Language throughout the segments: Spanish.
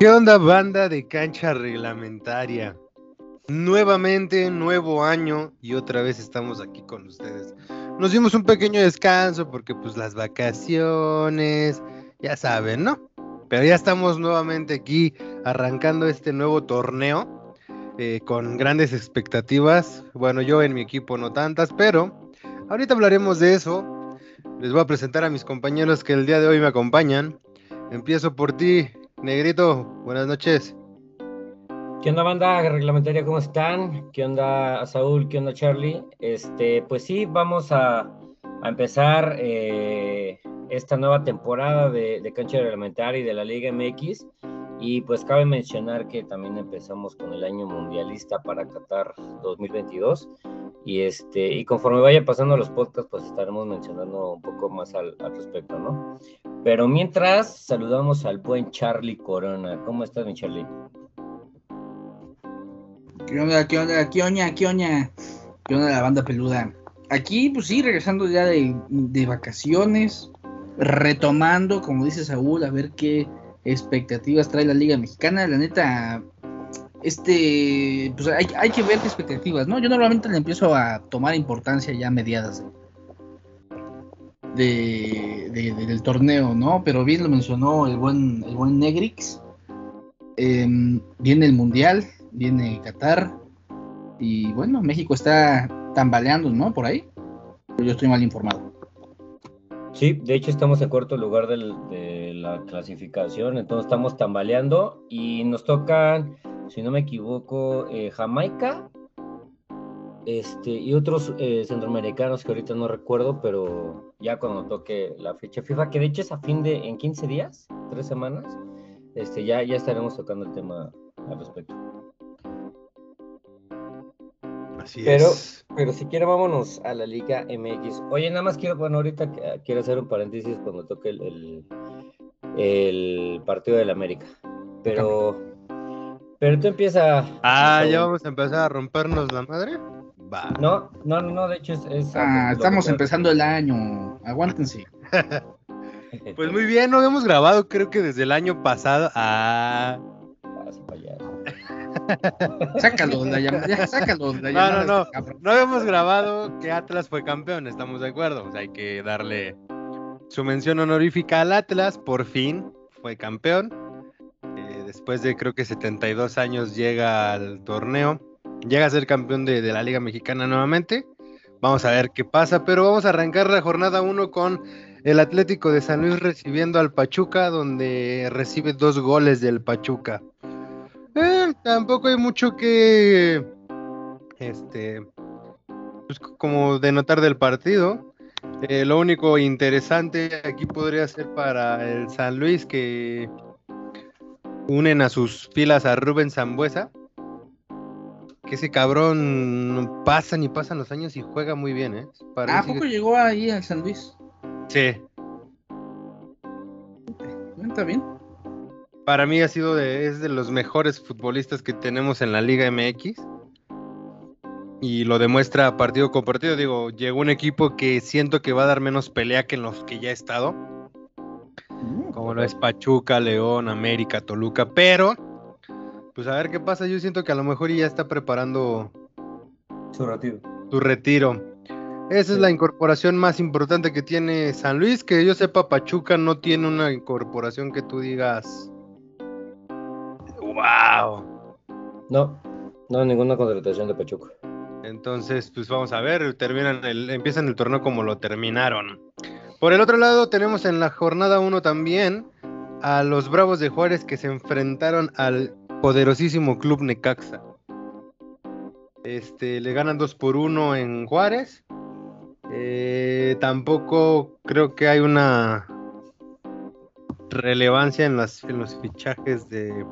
¿Qué onda banda de cancha reglamentaria? Nuevamente, nuevo año y otra vez estamos aquí con ustedes. Nos dimos un pequeño descanso porque pues las vacaciones, ya saben, ¿no? Pero ya estamos nuevamente aquí arrancando este nuevo torneo eh, con grandes expectativas. Bueno, yo en mi equipo no tantas, pero ahorita hablaremos de eso. Les voy a presentar a mis compañeros que el día de hoy me acompañan. Empiezo por ti, Negrito, buenas noches. ¿Qué onda, banda reglamentaria? ¿Cómo están? ¿Qué onda, Saúl? ¿Qué onda, Charlie? Este, pues sí, vamos a, a empezar eh, esta nueva temporada de, de, cancha reglamentaria y de la Liga MX. Y pues cabe mencionar que también empezamos con el año mundialista para Qatar 2022. Y este, y conforme vaya pasando los podcasts, pues estaremos mencionando un poco más al, al respecto, ¿no? Pero mientras, saludamos al buen Charlie Corona. ¿Cómo estás, mi Charlie? ¿Qué onda, qué onda, qué oña, qué oña? ¿Qué onda la banda peluda? Aquí, pues sí, regresando ya de, de vacaciones, retomando, como dice Saúl, a ver qué expectativas trae la Liga Mexicana. La neta, este, pues hay, que ver expectativas, ¿no? Yo normalmente le empiezo a tomar importancia ya mediadas de, de, de, del torneo, ¿no? Pero bien lo mencionó el buen, el buen Negrix. Eh, viene el Mundial, viene Qatar. Y bueno, México está tambaleando, ¿no? Por ahí. Yo estoy mal informado. Sí, de hecho estamos en cuarto lugar de la clasificación, entonces estamos tambaleando y nos tocan, si no me equivoco, eh, Jamaica este, y otros eh, centroamericanos que ahorita no recuerdo, pero ya cuando toque la fecha FIFA, que de hecho es a fin de, en 15 días, tres semanas, este, ya, ya estaremos tocando el tema al respecto. Así pero, es. pero si quiere vámonos a la Liga MX. Oye, nada más quiero, bueno, ahorita quiero hacer un paréntesis cuando toque el, el, el partido del América. Pero, pero tú empieza. Ah, ya vamos a empezar a rompernos la madre. Va. No, no, no, de hecho es. es ah, estamos empezando el año. Aguántense. pues muy bien, no habíamos grabado, creo que desde el año pasado. Ah. sácalo, la llamada, sácalo. La no, no, no. No habíamos grabado que Atlas fue campeón, estamos de acuerdo. O sea, hay que darle su mención honorífica al Atlas. Por fin fue campeón. Eh, después de creo que 72 años llega al torneo. Llega a ser campeón de, de, la Liga Mexicana nuevamente. Vamos a ver qué pasa, pero vamos a arrancar la jornada 1 con el Atlético de San Luis recibiendo al Pachuca, donde recibe dos goles del Pachuca. Tampoco hay mucho que, este, pues, como denotar del partido. Eh, lo único interesante aquí podría ser para el San Luis que unen a sus filas a Rubén Zambuesa. Que ese cabrón pasan y pasan los años y juega muy bien, ¿eh? ¿A poco que... llegó ahí al San Luis? Sí. Está bien para mí ha sido de, es de los mejores futbolistas que tenemos en la Liga MX. Y lo demuestra partido con partido. Digo, llegó un equipo que siento que va a dar menos pelea que en los que ya he estado. Como lo es Pachuca, León, América, Toluca. Pero, pues a ver qué pasa. Yo siento que a lo mejor ya está preparando su retiro. Su retiro. Esa es la incorporación más importante que tiene San Luis. Que yo sepa, Pachuca no tiene una incorporación que tú digas ¡Wow! No, no ninguna contratación de Pachuca. Entonces, pues vamos a ver, terminan el, empiezan el torneo como lo terminaron. Por el otro lado, tenemos en la jornada 1 también a los Bravos de Juárez que se enfrentaron al poderosísimo Club Necaxa. Este, le ganan 2 por 1 en Juárez. Eh, tampoco creo que hay una relevancia en, las, en los fichajes de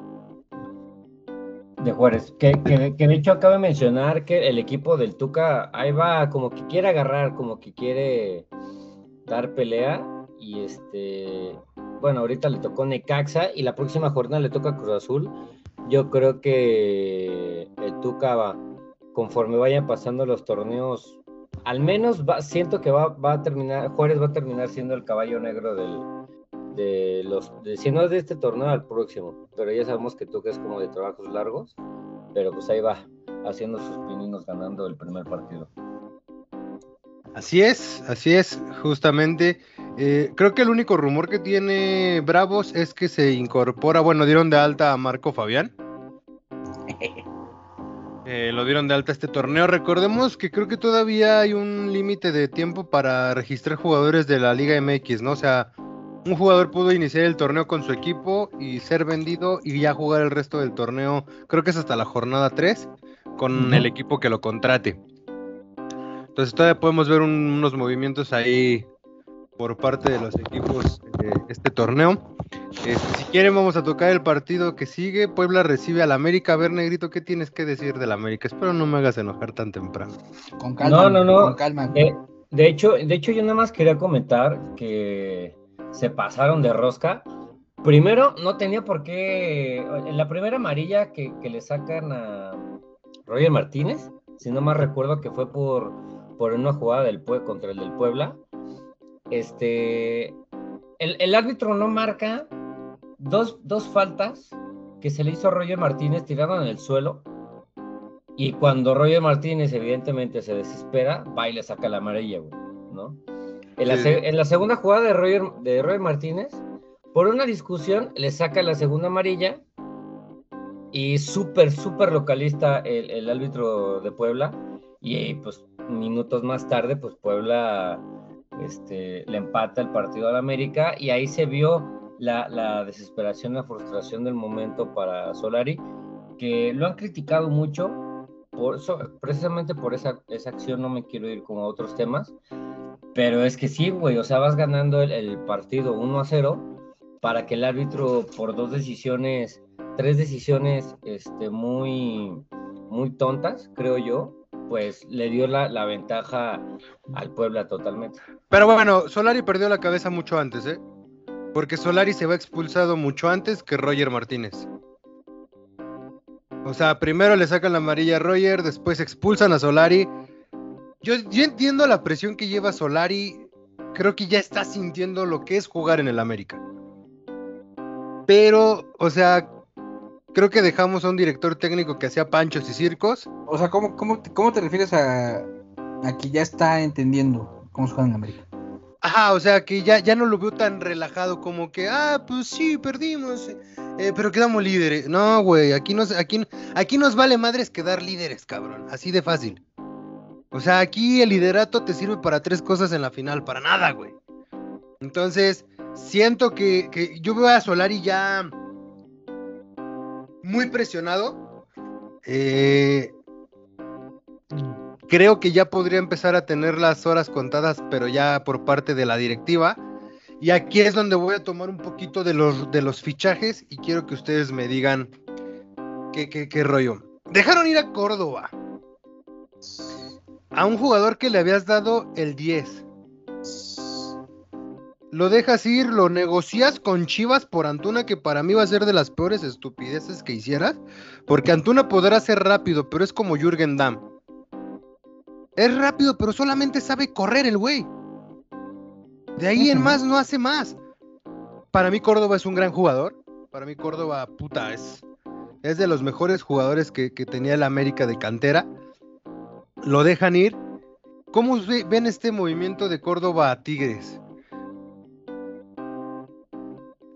de Juárez. Que, de hecho de mencionar que el equipo del Tuca ahí va como que quiere agarrar, como que quiere dar pelea. Y este, bueno, ahorita le tocó Necaxa y la próxima jornada le toca Cruz Azul. Yo creo que el Tuca va, conforme vayan pasando los torneos, al menos va, siento que va, va a terminar, Juárez va a terminar siendo el caballo negro del, de los, de, si no es de este torneo al próximo, pero ya sabemos que tú que es como de trabajos largos, pero pues ahí va, haciendo sus pininos ganando el primer partido. Así es, así es, justamente. Eh, creo que el único rumor que tiene Bravos es que se incorpora, bueno, dieron de alta a Marco Fabián. Eh, lo dieron de alta este torneo. Recordemos que creo que todavía hay un límite de tiempo para registrar jugadores de la Liga MX, ¿no? O sea, un jugador pudo iniciar el torneo con su equipo y ser vendido y ya jugar el resto del torneo, creo que es hasta la jornada 3, con el equipo que lo contrate. Entonces todavía podemos ver unos movimientos ahí por parte de los equipos de este torneo. Este, si quieren vamos a tocar el partido que sigue. Puebla recibe al América. A ver, Negrito, ¿qué tienes que decir del América? Espero no me hagas enojar tan temprano. Con calma. No, no, no. Con calma. Eh, de, hecho, de hecho, yo nada más quería comentar que se pasaron de rosca. Primero, no tenía por qué. En la primera amarilla que, le sacan a Roger Martínez, si no más recuerdo que fue por, por una jugada del contra el del Puebla. Este. El, árbitro no marca dos, faltas que se le hizo a Roger Martínez tiraron en el suelo. Y cuando Roger Martínez, evidentemente, se desespera, va y le saca la amarilla, ¿no? En la, segunda jugada de Roger, de Roger Martínez, por una discusión, le saca la segunda amarilla. Y súper, súper localista el, el, árbitro de Puebla. Y pues minutos más tarde, pues Puebla este, le empata el partido al América. Y ahí se vio la, desesperación, la frustración del momento para Solari, que lo han criticado mucho, por precisamente por esa, esa acción no me quiero ir con otros temas, pero es que sí, güey, o sea, vas ganando el, partido 1 a 0 para que el árbitro por dos decisiones, tres decisiones este, muy, muy tontas, creo yo, pues le dio la, la, ventaja al Puebla totalmente. Pero bueno, Solari perdió la cabeza mucho antes, ¿eh? Porque Solari se va expulsado mucho antes que Roger Martínez. O sea, primero le sacan la amarilla a Roger, después expulsan a Solari. Yo, yo entiendo la presión que lleva Solari. Creo que ya está sintiendo lo que es jugar en el América. Pero, o sea, creo que dejamos a un director técnico que hacía panchos y circos. O sea, ¿cómo, cómo, cómo te refieres a, a que ya está entendiendo cómo se juega en América? Ajá, o sea que ya, ya no lo veo tan relajado como que, ah, pues sí, perdimos, eh, pero quedamos líderes. No, güey, aquí nos, aquí, aquí nos vale madres quedar líderes, cabrón, así de fácil. O sea, aquí el liderato te sirve para tres cosas en la final, para nada, güey. Entonces, siento que, que yo veo a Solari ya muy presionado. Eh, Creo que ya podría empezar a tener las horas contadas, pero ya por parte de la directiva. Y aquí es donde voy a tomar un poquito de los, de los fichajes y quiero que ustedes me digan qué, qué, rollo. Dejaron ir a Córdoba. A un jugador que le habías dado el 10. Lo dejas ir, lo negocias con Chivas por Antuna, que para mí va a ser de las peores estupideces que hicieras. Porque Antuna podrá ser rápido, pero es como Jürgen Damm. Es rápido, pero solamente sabe correr el güey. De ahí en más no hace más. Para mí Córdoba es un gran jugador. Para mí Córdoba, puta, es, es de los mejores jugadores que, tenía el América de cantera. Lo dejan ir. ¿Cómo ven este movimiento de Córdoba a Tigres?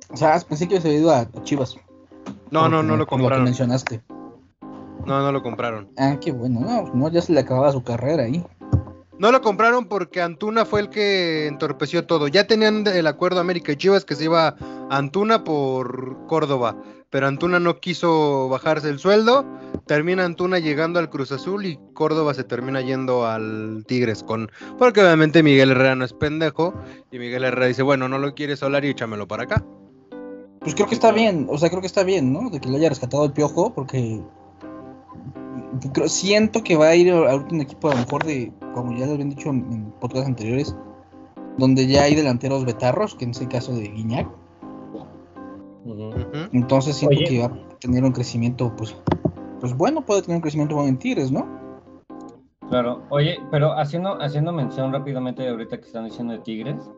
O sea, pensé que se había ido a Chivas. No, no, no lo compraron. Lo que mencionaste. No, no lo compraron. Ah, qué bueno. No, no, ya se le acababa su carrera ahí. No lo compraron porque Antuna fue el que entorpeció todo. Ya tenían el acuerdo América y Chivas que se iba Antuna por Córdoba, pero Antuna no quiso bajarse el sueldo. Termina Antuna llegando al Cruz Azul y Córdoba se termina yendo al Tigres con porque obviamente Miguel Herrera no es pendejo y Miguel Herrera dice, "Bueno, no lo quieres hablar y échamelo para acá." Pues creo que está bien, o sea, creo que está bien, ¿no? De que le haya rescatado el piojo porque siento que va a ir a un equipo a lo mejor de, como ya lo habían dicho en, podcasts anteriores, donde ya hay delanteros betarros, que en ese caso de Guiñac. Entonces siento que va a tener un crecimiento, pues, pues bueno, puede tener un crecimiento bueno en Tigres, ¿no? Claro, oye, pero haciendo, haciendo mención rápidamente ahorita que están diciendo de Tigres,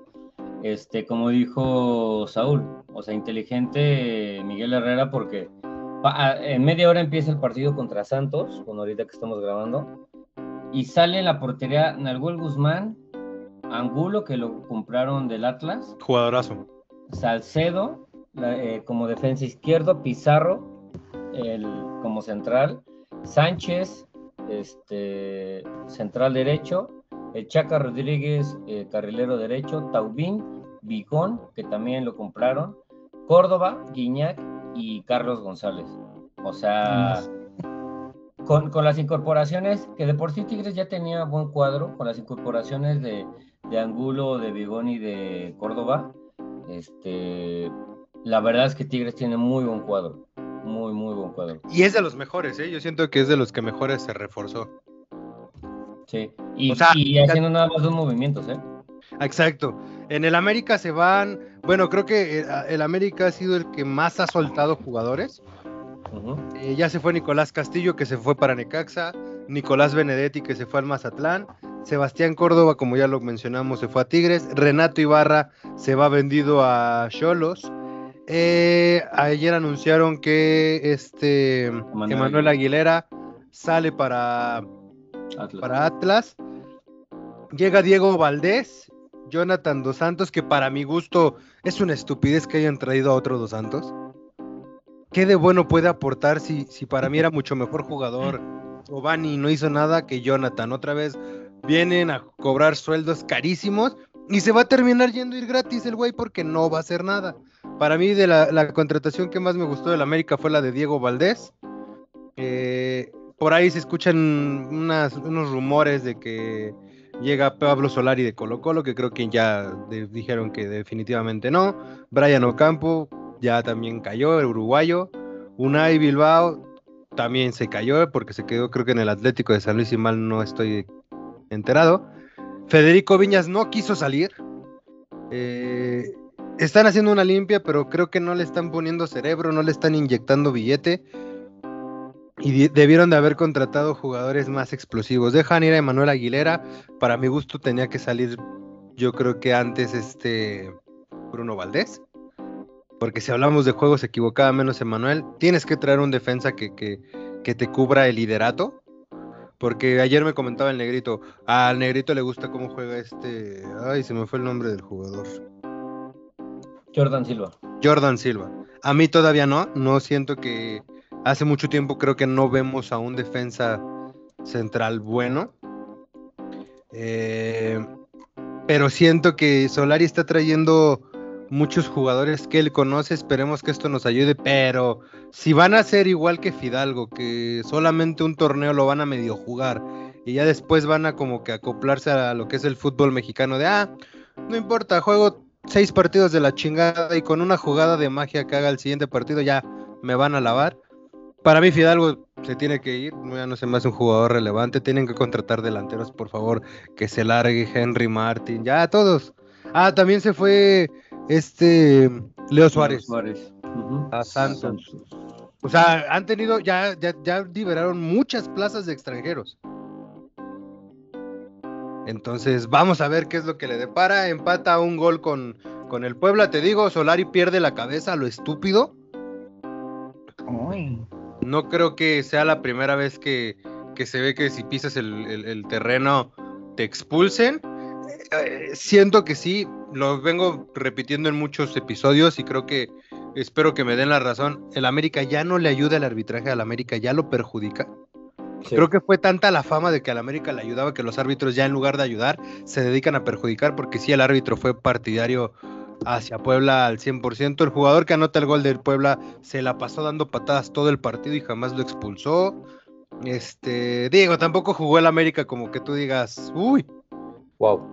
este, como dijo Saúl, o sea, inteligente Miguel Herrera porque en media hora empieza el partido contra Santos, con ahorita que estamos grabando, y sale en la portería Nalguel Guzmán, Angulo, que lo compraron del Atlas. Jugadorazo. Salcedo, eh, como defensa izquierdo, Pizarro, el, como central, Sánchez, este, central derecho, Chaca Rodríguez, eh, carrilero derecho, Taubín, Bicón, que también lo compraron, Córdoba, Guiñac y Carlos González. O sea, con, las incorporaciones, que de por sí Tigres ya tenía buen cuadro, con las incorporaciones de, de Angulo, de Bigón y de Córdoba, este, la verdad es que Tigres tiene muy buen cuadro. Muy, muy buen cuadro. Y es de los mejores, ¿eh? Yo siento que es de los que mejores se reforzó. Sí, y, haciendo nada más dos movimientos, ¿eh? Exacto. En el América se van, bueno, creo que eh, el, América ha sido el que más ha soltado jugadores. Eh, ya se fue Nicolás Castillo, que se fue para Necaxa, Nicolás Benedetti, que se fue al Mazatlán, Sebastián Córdoba, como ya lo mencionamos, se fue a Tigres, Renato Ibarra se va vendido a Cholos. Eh, ayer anunciaron que este Emanuel Aguilera sale para Atlas. para Atlas. Llega Diego Valdés, Jonathan Dos Santos, que para mi gusto es una estupidez que hayan traído a otro Dos Santos. ¿Qué de bueno puede aportar si, si para mí era mucho mejor jugador? Obani no hizo nada que Jonathan. Otra vez vienen a cobrar sueldos carísimos y se va a terminar yendo a ir gratis el güey porque no va a hacer nada. Para mí de la, contratación que más me gustó del América fue la de Diego Valdés. Eh, por ahí se escuchan unos rumores de que llega Pablo Solari de Colo Colo, que creo que ya dijeron que definitivamente no. Brian Ocampo ya también cayó, el uruguayo. Unai Bilbao también se cayó porque se quedó creo que en el Atlético de San Luis y mal no estoy enterado. Federico Viñas no quiso salir. Eh, están haciendo una limpia, pero creo que no le están poniendo cerebro, no le están inyectando billete. Y debieron de haber contratado jugadores más explosivos. Dejan ir a Emanuel Aguilera. Para mi gusto tenía que salir, yo creo que antes este Bruno Valdés. Porque si hablamos de juegos equivocada menos Emanuel, tienes que traer un defensa que, que te cubra el liderato. Porque ayer me comentaba el negrito, al negrito le gusta cómo juega este. Ay, se me fue el nombre del jugador. Jordan Silva. Jordan Silva. A mí todavía no, no siento que. Hace mucho tiempo creo que no vemos a un defensa central bueno. Eh, pero siento que Solari está trayendo muchos jugadores que él conoce. Esperemos que esto nos ayude. Pero si van a ser igual que Fidalgo, que solamente un torneo lo van a medio jugar y ya después van a como que acoplarse a lo que es el fútbol mexicano de, ah, no importa, juego seis partidos de la chingada y con una jugada de magia que haga el siguiente partido ya me van a lavar. Para mí Fidalgo se tiene que ir, ya no sé más un jugador relevante, tienen que contratar delanteros, por favor, que se largue Henry Martin, ya todos. Ah, también se fue este Leo Suárez. A Santos. O sea, han tenido, ya, ya, ya liberaron muchas plazas de extranjeros. Entonces, vamos a ver qué es lo que le depara. Empata un gol con, con el Puebla. Te digo, Solari pierde la cabeza lo estúpido. No creo que sea la primera vez que, se ve que si pisas el terreno te expulsen. Eh, siento que sí, lo vengo repitiendo en muchos episodios y creo que espero que me den la razón. El América ya no le ayuda al arbitraje al América, ya lo perjudica. Creo que fue tanta la fama de que al América le ayudaba que los árbitros ya en lugar de ayudar se dedican a perjudicar porque si el árbitro fue partidario hacia Puebla al 100%. El jugador que anota el gol del Puebla se la pasó dando patadas todo el partido y jamás lo expulsó. Este, digo, tampoco jugó el América como que tú digas, uy,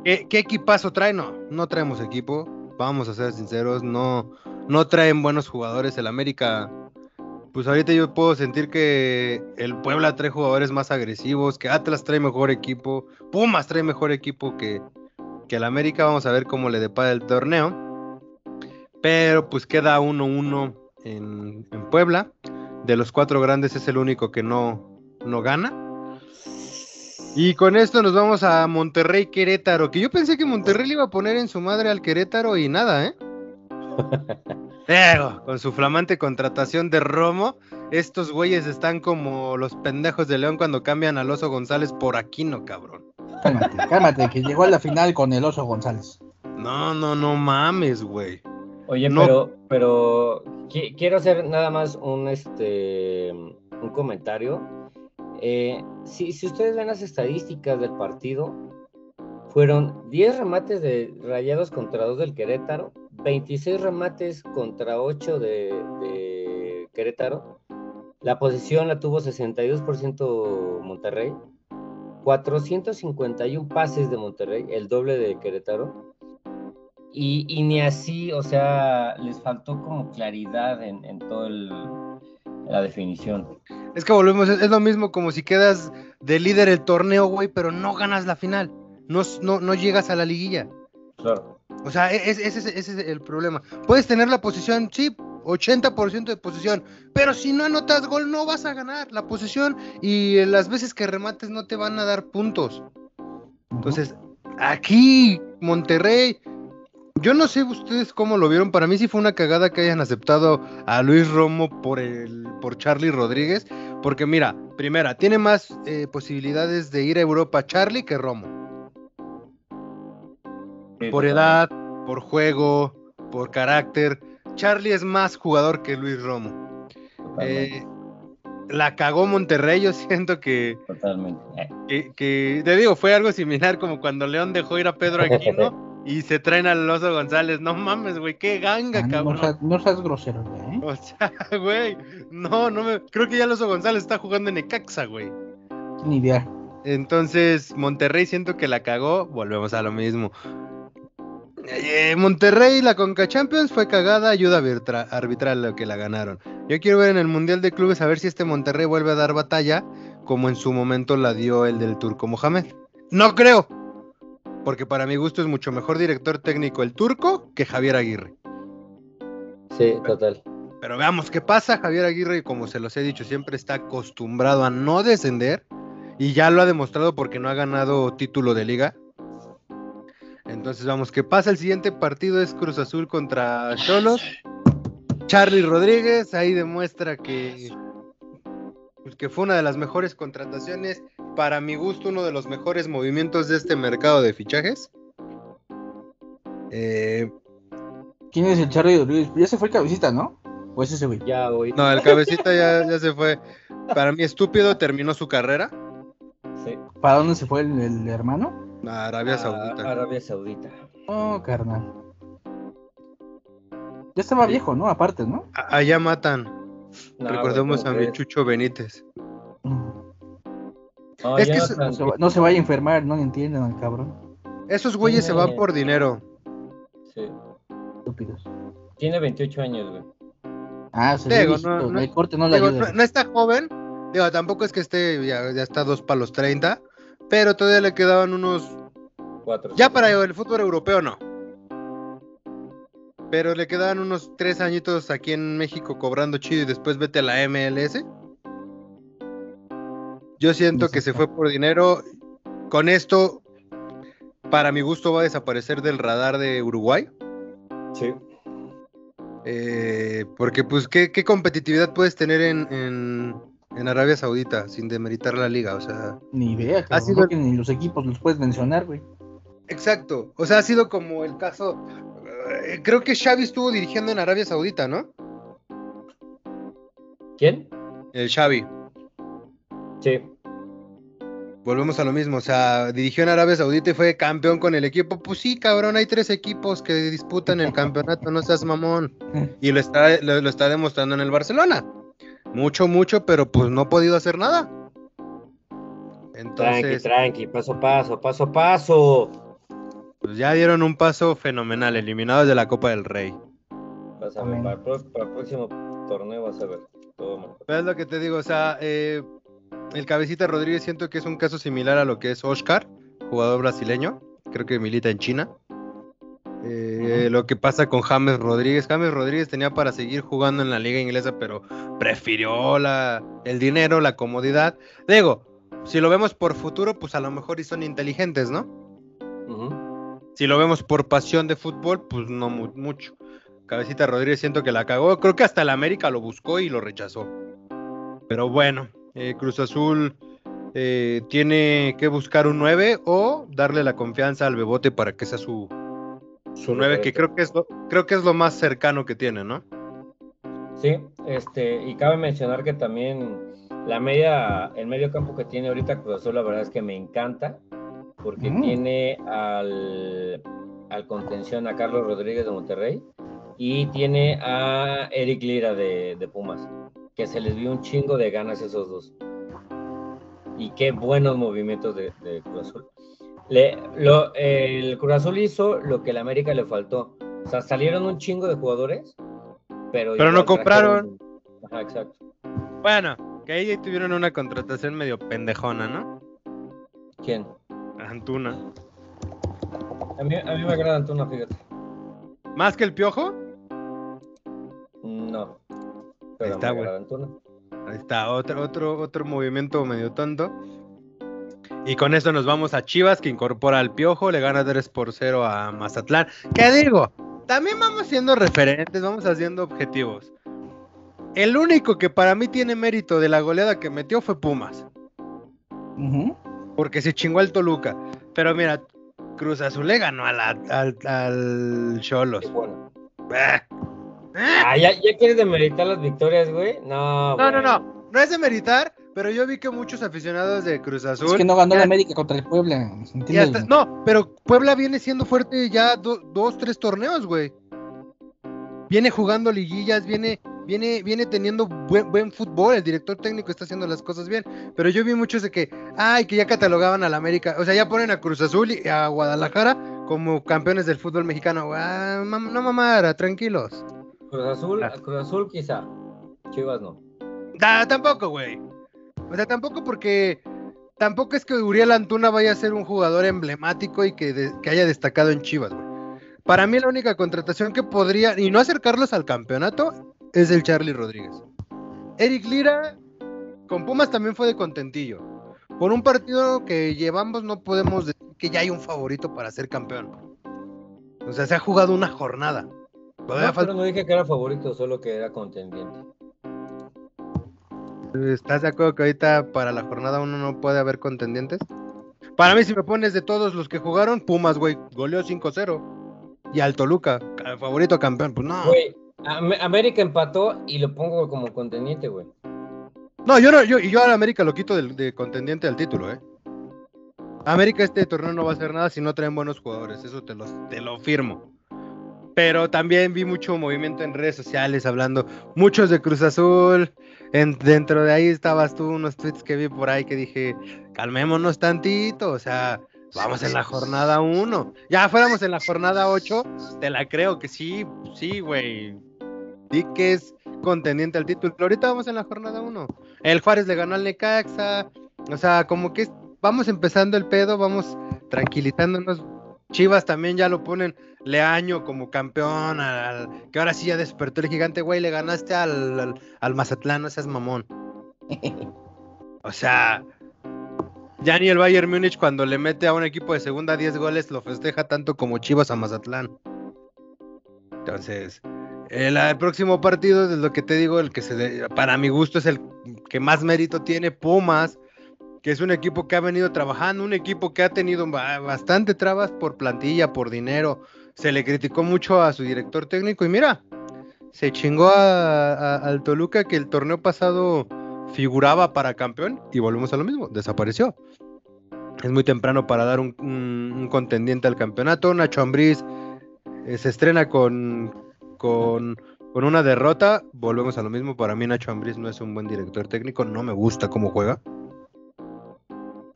¿Qué, equipazo trae? No, no traemos equipo. Vamos a ser sinceros, no, no traen buenos jugadores. El América, pues ahorita yo puedo sentir que el Puebla trae jugadores más agresivos, que Atlas trae mejor equipo, Pumas trae mejor equipo que, que el América. Vamos a ver cómo le depara el torneo. Pero pues queda 1-1 en, en, Puebla. De los cuatro grandes es el único que no, no gana. Y con esto nos vamos a Monterrey Querétaro, que yo pensé que Monterrey le iba a poner en su madre al Querétaro y nada, ¿eh? Pero, con su flamante contratación de Romo, estos güeyes están como los pendejos de León cuando cambian al Oso González por Aquino, cabrón. Cálmate, cálmate, que llegó a la final con el Oso González. No, no, no mames, güey. Oye, No. pero, pero qui- quiero hacer nada más un este un comentario. Eh, si, si ustedes ven las estadísticas del partido, fueron 10 remates de Rayados contra 2 del Querétaro, 26 remates contra 8 de, de Querétaro. La posición la tuvo 62% Monterrey, 451 pases de Monterrey, el doble de Querétaro. Y, y ni así, o sea, les faltó como claridad en, en todo el, la definición. Es que volvemos, es, es lo mismo como si quedas de líder el torneo, güey, pero no ganas la final. No, no, no llegas a la liguilla. Claro. O sea, e- es- ese, es- ese es el problema. Puedes tener la posición, sí, 80% de posición, pero si no anotas gol no vas a ganar. La posición y las veces que remates no te van a dar puntos. Entonces, aquí, Monterrey, yo no sé ustedes cómo lo vieron. Para mí sí fue una cagada que hayan aceptado a Luis Romo por el por Charlie Rodríguez, porque mira, primera, tiene más eh, posibilidades de ir a Europa Charlie que Romo por edad, por juego, por carácter. Charlie es más jugador que Luis Romo. Eh, la cagó Monterrey, yo siento que, totalmente. Eh, que, que- te digo, fue algo similar como cuando León dejó ir a Pedro Aquino y se traen al Oso González. No mames, güey, qué ganga, Ah, no, cabrón. seas, no seas grosero, ¿eh? O sea, güey, no, no me. Creo que ya el Oso González está jugando en Ecaxa, güey. Ni idea. Entonces, Monterrey siento que la cagó, volvemos a lo mismo. Eh, Monterrey, la Conca Champions fue cagada, ayuda arbitra- arbitral lo que la ganaron. Yo quiero ver en el Mundial de Clubes a ver si este Monterrey vuelve a dar batalla, como en su momento la dio el del Turco Mohamed. No creo, porque para mi gusto es mucho mejor director técnico el Turco que Javier Aguirre. Sí, total. Pero veamos qué pasa. Javier Aguirre, como se los he dicho, siempre está acostumbrado a no descender. Y ya lo ha demostrado porque no ha ganado título de liga. Entonces vamos, ¿qué pasa? El siguiente partido es Cruz Azul contra Cholos. Charlie Rodríguez ahí demuestra que, pues, que fue una de las mejores contrataciones. Para mi gusto, uno de los mejores movimientos de este mercado de fichajes. Eh, ¿Quién es el Charlie Rodríguez? Ya se fue el cabecita, ¿no? ¿O es ese güey? Ya hoy. no, el cabecita ya, ya se fue. Para mí, estúpido, terminó su carrera. Sí. ¿Para dónde se fue el, el hermano? A Arabia A- Saudita. Arabia Saudita. Oh, carnal. Ya estaba viejo, ¿no? Aparte, ¿no? A- Allá matan. No, Recordemos a ¿cómo mi? Chucho Benítez. No, Es que no eso- tan- No se, va- no se vaya a enfermar, no entienden al cabrón. Esos güeyes se van por dinero. sí. Estúpidos. Tiene 28 años, güey. Ah, se Digo, no- no- el corte no le Digo, ayuda. no, no está joven. Digo, tampoco es que esté, ya, ya está dos para los 30. Pero todavía le quedaban unos. Cuatro. Ya para el fútbol europeo no. Pero le quedaban unos tres añitos aquí en México cobrando chido y después vete a la MLS. Yo siento que se fue por dinero. Con esto, para mi gusto, va a desaparecer del radar de Uruguay. Sí. Eh, porque, pues, ¿qué, qué competitividad puedes tener en, en, en Arabia Saudita sin demeritar la liga? O sea, Ni idea, cabrón. sido que ni los equipos los puedes mencionar, güey. exacto. O sea, ha sido como el caso. eh, creo que Xavi estuvo dirigiendo en Arabia Saudita, ¿no? ¿Quién? El Xavi. Sí. Volvemos a lo mismo. O sea, dirigió en Arabia Saudita y fue campeón con el equipo. Pues sí, cabrón, hay tres equipos que disputan el campeonato, no seas mamón. Y lo está, lo, lo está demostrando en el Barcelona. Mucho, mucho, pero pues no ha podido hacer nada. Tranqui, Entonces, tranqui, paso a paso, paso a paso. pues ya dieron un paso fenomenal, eliminados de la Copa del Rey. Vas a ver, Amén. para el, pro- para el próximo torneo vas a ver. Todo es lo que te digo, o sea, eh, el Cabecita Rodríguez siento que es un caso similar a lo que es Oscar, jugador brasileño, creo que milita en China. Eh, Lo que pasa con James Rodríguez, James Rodríguez tenía para seguir jugando en la liga inglesa, pero prefirió la, el dinero, la comodidad. Digo, si lo vemos por futuro, pues a lo mejor y son inteligentes, ¿no? Si lo vemos por pasión de fútbol, pues no mu- mucho. Cabecita Rodríguez siento que la cagó. Creo que hasta el América lo buscó y lo rechazó. Pero bueno, eh, Cruz Azul eh, tiene que buscar un 9 o darle la confianza al Bebote para que sea su, su 9, que creo que, es lo, creo que es lo más cercano que tiene, ¿no? Sí, este, y cabe mencionar que también la media, el medio campo que tiene ahorita Cruz Azul, la verdad es que me encanta, porque Mm. tiene al, al contención a Carlos Rodríguez de Monterrey y tiene a Eric Lira de, de Pumas, que se les vio un chingo de ganas esos dos. Y qué buenos movimientos de, de Cruz Azul. Le- lo- el Cruz Azul hizo lo que el América le faltó. O sea, salieron un chingo de jugadores, pero, Pero no compraron. trajeron- Ajá, exacto. Bueno, que ahí tuvieron una contratación medio pendejona, ¿no? ¿Quién? Antuna. A mí, a mí me agrada Antuna, fíjate. ¿Más que el Piojo? No. Pero está, me güey. agrada Antuna. Ahí está, otro, otro, otro movimiento medio tonto. Y con esto nos vamos a Chivas, que incorpora al Piojo, le gana 3 por 0 a Mazatlán. ¿Qué digo? También vamos siendo referentes, vamos haciendo objetivos. El único que para mí tiene mérito de la goleada que metió fue Pumas, porque se chingó al Toluca. Pero mira, Cruz Azul le ganó a la- al, al Cholos. Bueno. Bah. Ah, ¿ya, ya quieres demeritar las victorias, güey? No, No, no, güey. no, no es de meritar, pero yo vi que muchos aficionados de Cruz Azul Es que no ganó ya- la América contra el Puebla. no, pero Puebla viene siendo fuerte ya do- dos, tres torneos, güey. Viene jugando liguillas, viene, viene, viene teniendo buen, buen fútbol. El director técnico está haciendo las cosas bien. Pero yo vi muchos de que, ay, que ya catalogaban a la América. O sea, ya ponen a Cruz Azul y a Guadalajara como campeones del fútbol mexicano. Ah, mam- no mamara, tranquilos. Cruz Azul, Ah. Cruz Azul quizá. Chivas no. Da, tampoco, güey. O sea, tampoco porque tampoco es que Uriel Antuna vaya a ser un jugador emblemático y que, de- que haya destacado en Chivas, güey. Para mí la única contratación que podría, y no acercarlos al campeonato, es el Charlie Rodríguez. Eric Lira con Pumas también fue de contentillo. Por un partido que llevamos no podemos decir que ya hay un favorito para ser campeón. O sea, se ha jugado una jornada. No, pero no dije que era favorito, solo que era contendiente. ¿Estás de acuerdo que ahorita para la jornada uno no puede haber contendientes? Para mí, si me pones de todos los que jugaron, Pumas, güey, goleó 5-0. Y al Toluca, ca- favorito campeón, pues no. Güey, Am- América empató y lo pongo como contendiente, güey. No, yo no, yo, y yo al América lo quito de contendiente al título, ¿eh? América este torneo no va a hacer nada si no traen buenos jugadores, eso te, los, te lo firmo. Pero también vi mucho movimiento en redes sociales hablando, muchos de Cruz Azul, en- dentro de ahí estabas tú, unos tweets que vi por ahí que dije, calmémonos tantito, o sea, vamos en la jornada 1. Ya fuéramos en la jornada 8, te la creo que sí, sí, güey. Di que es contendiente al título. Ahorita vamos en la jornada 1. El Juárez le ganó al Necaxa. O sea, como que vamos empezando el pedo, vamos tranquilizándonos. Chivas también ya lo ponen Leaño como campeón, al, que ahora sí ya despertó el gigante, güey, le ganaste al, al, al Mazatlán, no seas mamón. O sea, ya ni el Bayern Múnich cuando le mete a un equipo de segunda 10 goles lo festeja tanto como Chivas a Mazatlán. Entonces, el, el próximo partido, es lo que te digo, el que se de- para mi gusto es el que más mérito tiene Pumas, que es un equipo que ha venido trabajando, un equipo que ha tenido ba- bastante trabas por plantilla, por dinero. Se le criticó mucho a su director técnico y mira, se chingó a- al Toluca que el torneo pasado figuraba para campeón y volvemos a lo mismo, desapareció. Es muy temprano para dar un contendiente al campeonato. Nacho Ambriz eh, se estrena con, con, con una derrota. Volvemos a lo mismo. Para mí Nacho Ambriz no es un buen director técnico. No me gusta cómo juega.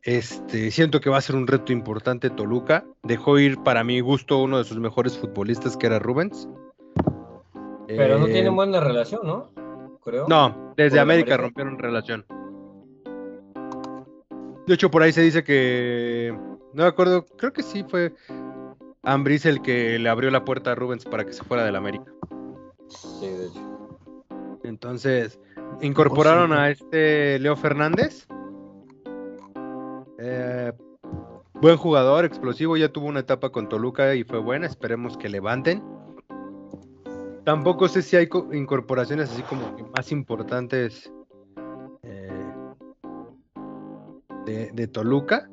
Este, siento que va a ser un reto importante Toluca. Dejó ir para mi gusto uno de sus mejores futbolistas que era Rubens. Pero no Eh, tienen buena relación, ¿no? Creo. no, desde ¿Con América, América? rompieron relación. De hecho, por ahí se dice que. No me acuerdo, creo que sí fue Ambriz el que le abrió la puerta a Rubens para que se fuera del América. Sí, de hecho. Entonces, incorporaron a este Leo Fernández. Eh, buen jugador, explosivo, ya tuvo una etapa con Toluca y fue buena, esperemos que levanten. Tampoco sé si hay incorporaciones así como más importantes eh, de, Toluca.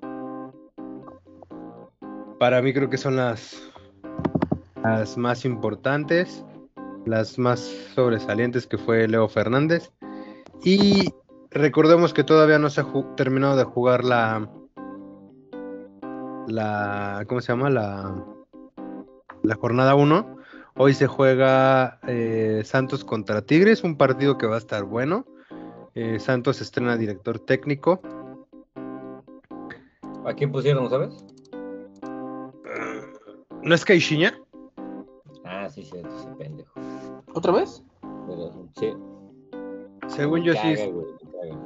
Para mí creo que son las más importantes, las más sobresalientes que fue Leo Fernández. Y recordemos que todavía no se ha terminado de jugar la, la, ¿cómo se llama? La, la jornada 1. Hoy se juega eh, Santos contra Tigres, un partido que va a estar bueno. Eh, Santos estrena director técnico. ¿A quién pusieron, sabes? ¿No es Caixinha? Ah, sí, sí, ese pendejo. ¿Otra vez? sí. Según yo sí.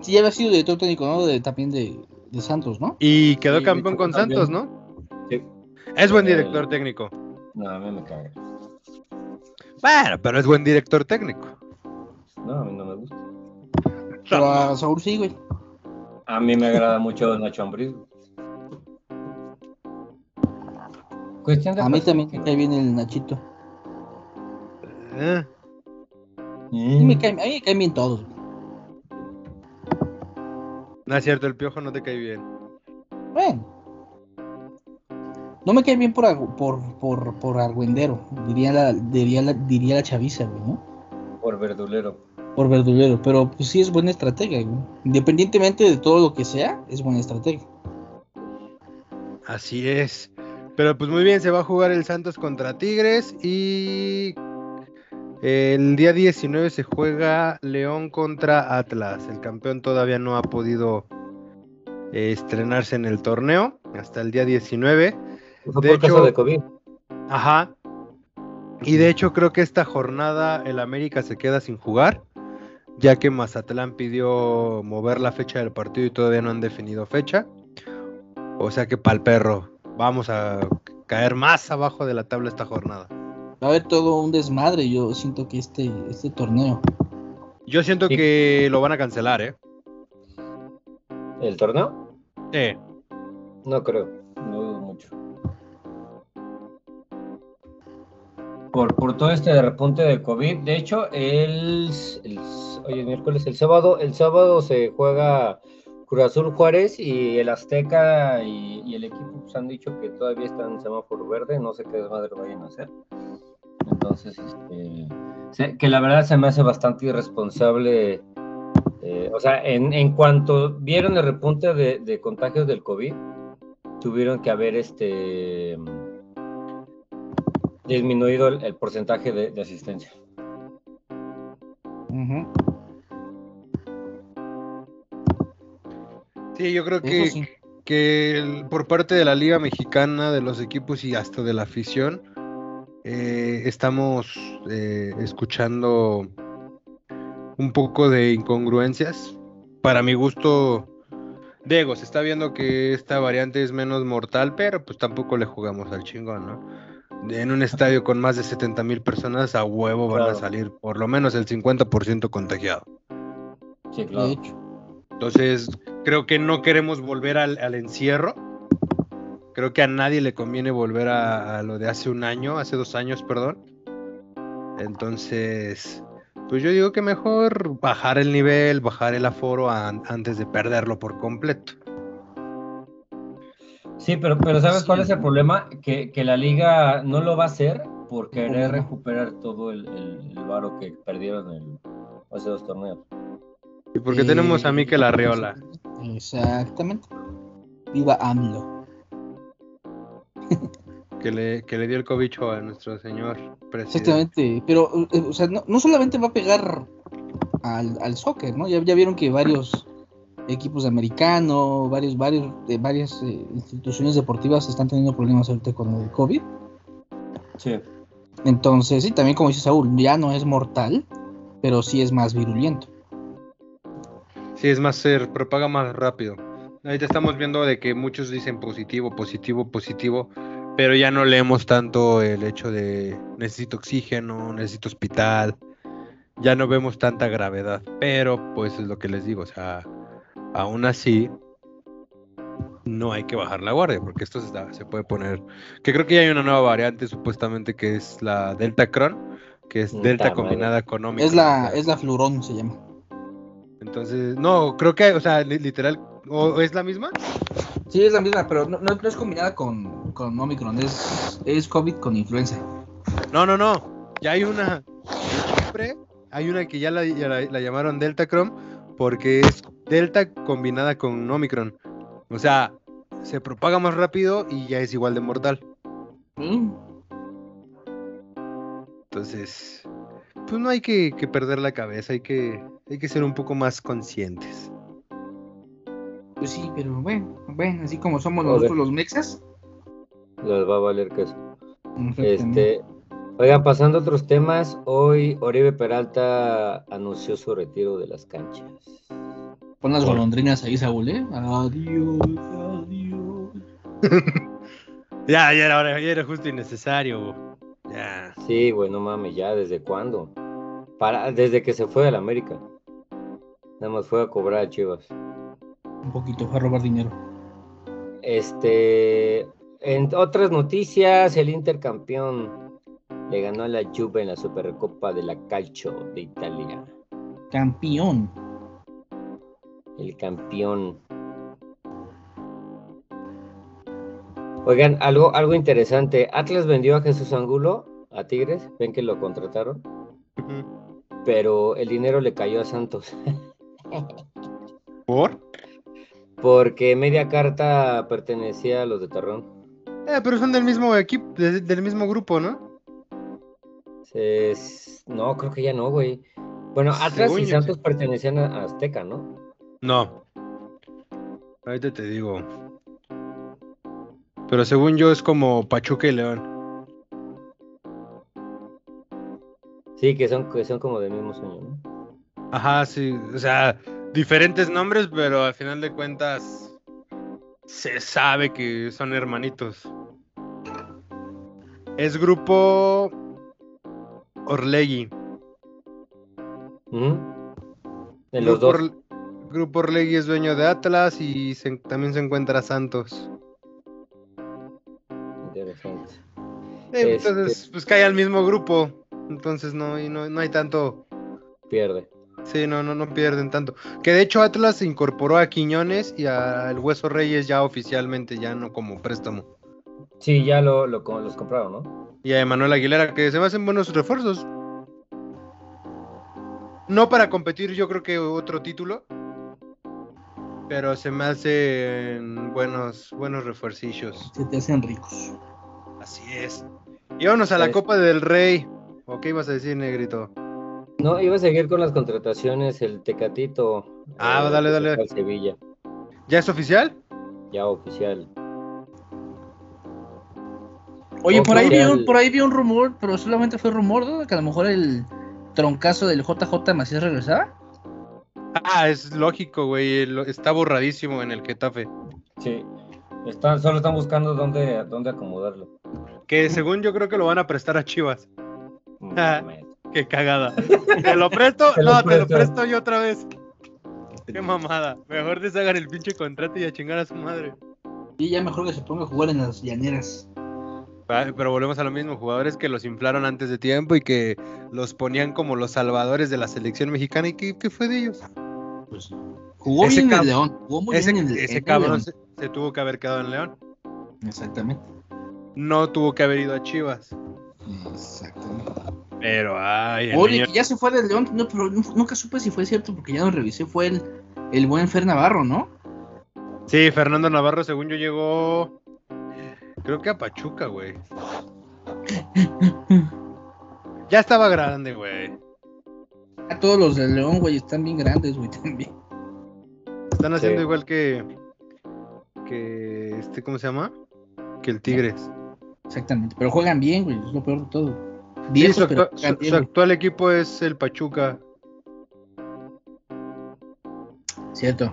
Sí, ya había sido director técnico, ¿no? De, también de, de Santos, ¿no? Y quedó campeón con Santos, ¿no? Sí. Es buen director técnico. No, a mí me caga. Bueno, pero es buen director técnico. No, a mí no me gusta. Pero a Saúl sí, güey. A mí me agrada mucho Nacho Ambriz. Cuestión de a mí también me cae bien el Nachito. Eh. Sí, me cae, a mí me caen bien todos. No es cierto, el piojo no te cae bien. Bueno. No me cae bien por, por, por, por argüendero, diría la, diría la, diría la chaviza, güey, ¿no? Por verdulero. Por verdulero, pero pues sí es buena estrategia, güey. Independientemente de todo lo que sea, es buena estrategia. Así es. Pero pues muy bien, se va a jugar el Santos contra Tigres y el día 19 se juega León contra Atlas. El campeón todavía no ha podido eh, estrenarse en el torneo hasta el día 19. de hecho, de COVID. Ajá. Y de hecho creo que esta jornada el América se queda sin jugar, ya que Mazatlán pidió mover la fecha del partido y todavía no han definido fecha. O sea que para el perro, vamos a caer más abajo de la tabla esta jornada. Va a haber todo un desmadre, yo siento que este, este torneo. Yo siento que lo van a cancelar, ¿eh? ¿El torneo? Sí. No creo, no dudo mucho. Por, por todo este repunte de COVID, de hecho, el, el, hoy es miércoles, el sábado, el sábado se juega Cruz Azul Juárez y el Azteca y, el equipo pues, han dicho que todavía están en semáforo verde, no sé qué desmadre vayan a hacer. Entonces, este, que la verdad se me hace bastante irresponsable. Eh, o sea, en, cuanto vieron el repunte de, contagios del COVID, tuvieron que haber este disminuido el, porcentaje de, asistencia. Sí, yo creo que, que por parte de la Liga Mexicana, de los equipos y hasta de la afición, eh, estamos eh, escuchando un poco de incongruencias. Para mi gusto, Diego, se está viendo que esta variante es menos mortal, pero pues tampoco le jugamos al chingón, ¿no? En un estadio con más de 70 mil personas, a huevo van a salir por lo menos el 50% contagiado. Sí, claro. Entonces, creo que no queremos volver al, encierro. Creo que a nadie le conviene volver a, lo de hace un año, hace dos años, perdón. Entonces, pues yo digo que mejor bajar el nivel, bajar el aforo antes de perderlo por completo. Sí, pero, pero ¿sabes cuál es el problema? Que, la liga no lo va a hacer por querer recuperar todo el, el, varo que perdieron hace dos torneos. Y porque tenemos a Mikel Arriola. Exactamente. Viva AMLO. que, le, que le dio el cobicho a nuestro señor presidente. Exactamente. Pero, eh, o sea, no, solamente va a pegar al, al soccer, ¿no? Ya, ya vieron que varios equipos de americano, varios, varios, de varias eh, instituciones deportivas están teniendo problemas ahorita con el COVID. Sí. Entonces, sí, también como dice Saúl, ya no es mortal, pero sí es más virulento. Sí, es más, se propaga más rápido. Ahorita estamos viendo de que muchos dicen positivo, positivo, positivo, pero ya no leemos tanto el hecho de necesito oxígeno, necesito hospital, ya no vemos tanta gravedad, pero pues es lo que les digo, o sea, aún así no hay que bajar la guardia, porque esto se, está- se puede poner. Que creo que ya hay una nueva variante, supuestamente, que es la Delta Cron, que es Delta combinada con Omicron. Es la, es la Flurón, se llama. Entonces, no, creo que, o sea, li- literal, ¿o es la misma? Sí, es la misma, pero no, no- no es combinada con, con Omicron, es, es COVID con influenza. No, no, no. Ya hay una. Siempre hay una que ya la, ya la- la llamaron Delta Chrome porque es Delta combinada con Omicron. O sea, se propaga más rápido y ya es igual de mortal. Mm, Entonces, pues no hay que, que perder la cabeza, hay que, hay que ser un poco más conscientes. Pues sí, pero bueno, bueno, así como somos nosotros los mexas. Les va a valer queso. Este, oigan, pasando a otros temas, hoy Oribe Peralta anunció su retiro de las canchas. Pon las golondrinas ahí, Saúl, ¿eh? Adiós, adiós. Ya, ya era, hora- ya era justo y necesario. Ya. Sí, güey, no mames, ya, ¿desde cuándo? Para, desde que se fue a la América. Nada más fue a cobrar a Chivas. Un poquito, fue a robar dinero. Este, en otras noticias, el Inter campeón le ganó a la Juve en la Supercopa de la Calcio de Italia. Campeón. El campeón. Oigan, algo, algo interesante. Atlas vendió a Jesús Angulo a Tigres. Ven que lo contrataron. Pero el dinero le cayó a Santos. ¿Por? Porque media carta pertenecía a los de Torreón. Eh, pero son del mismo equipo, de- del mismo grupo, ¿no? Es- No, creo que ya no, güey. Bueno, Atlas Según y yo, Santos pertenecían a a Azteca, ¿no? No. Ahorita te digo. Pero según yo es como Pachuca y León. Sí, que son, que son como del mismo sueño, ¿no? Ajá, sí. O sea, diferentes nombres, pero al final de cuentas se sabe que son hermanitos. Es grupo Orlegui. Ujú. De los grupo, dos. Orle- grupo Orlegui es dueño de Atlas y se- también se encuentra Santos. Interesante. Eh, Este- Entonces, pues cae al mismo grupo. Entonces no, y no, no hay tanto. Pierde. Sí, no, no, no pierden tanto. Que de hecho Atlas se incorporó a Quiñones y al Hueso Reyes ya oficialmente, ya no como préstamo. Sí, ya lo, lo, los compraron, ¿no? Y a Emanuel Aguilera, que se me hacen buenos refuerzos. No para competir, yo creo que otro título. Pero se me hacen buenos, buenos refuercillos. Se te hacen ricos. Así es. Y vámonos a la Es- Copa del Rey. ¿O qué ibas a decir, Negrito? No, iba a seguir con las contrataciones, el Tecatito. Ah, dale, se dale. fue al Sevilla, ¿Ya es oficial? ya oficial. Oye, por ahí, vi Oficial. un, por ahí vi un rumor, pero solamente fue rumor, ¿no? Que a lo mejor el troncazo del JJ Macías regresaba. Ah, es lógico, güey. Está borradísimo en el Getafe. Sí. Están, solo están buscando dónde, dónde acomodarlo. Que según yo creo que lo van a prestar a Chivas. Ah. Qué cagada. ¿Te lo presto? Te lo no, te lo presto. yo otra vez. Qué mamada. Mejor deshagan el pinche contrato y a chingar a su madre. Y ya mejor que se ponga a jugar en las llaneras. Ah, Pero volvemos a lo mismo, jugadores que los inflaron antes de tiempo y que los ponían como los salvadores de la selección mexicana. ¿Y qué, qué fue de ellos? Pues, jugó Ese bien en el León. Jugó muy ese bien en el, ese en el cabrón León. se, se tuvo que haber quedado en León. Exactamente. No tuvo que haber ido a Chivas. Exactamente. Pero, ay, el Oye, niño- que ya se fue del León, no, pero nu- nunca supe si fue cierto porque ya lo revisé. Fue el, el buen Fer Navarro, ¿no? Sí, Fernando Navarro, según yo, llegó. Creo que a Pachuca, güey. Ya estaba grande, güey. A todos los del León, güey, están bien grandes, güey, también. Están haciendo Sí. igual que. Que. Este, ¿Cómo se llama? Que el Tigres. Exactamente. Pero juegan bien, güey, es lo peor de todo. Sí, su, actua- actual equipo es el Pachuca. Cierto.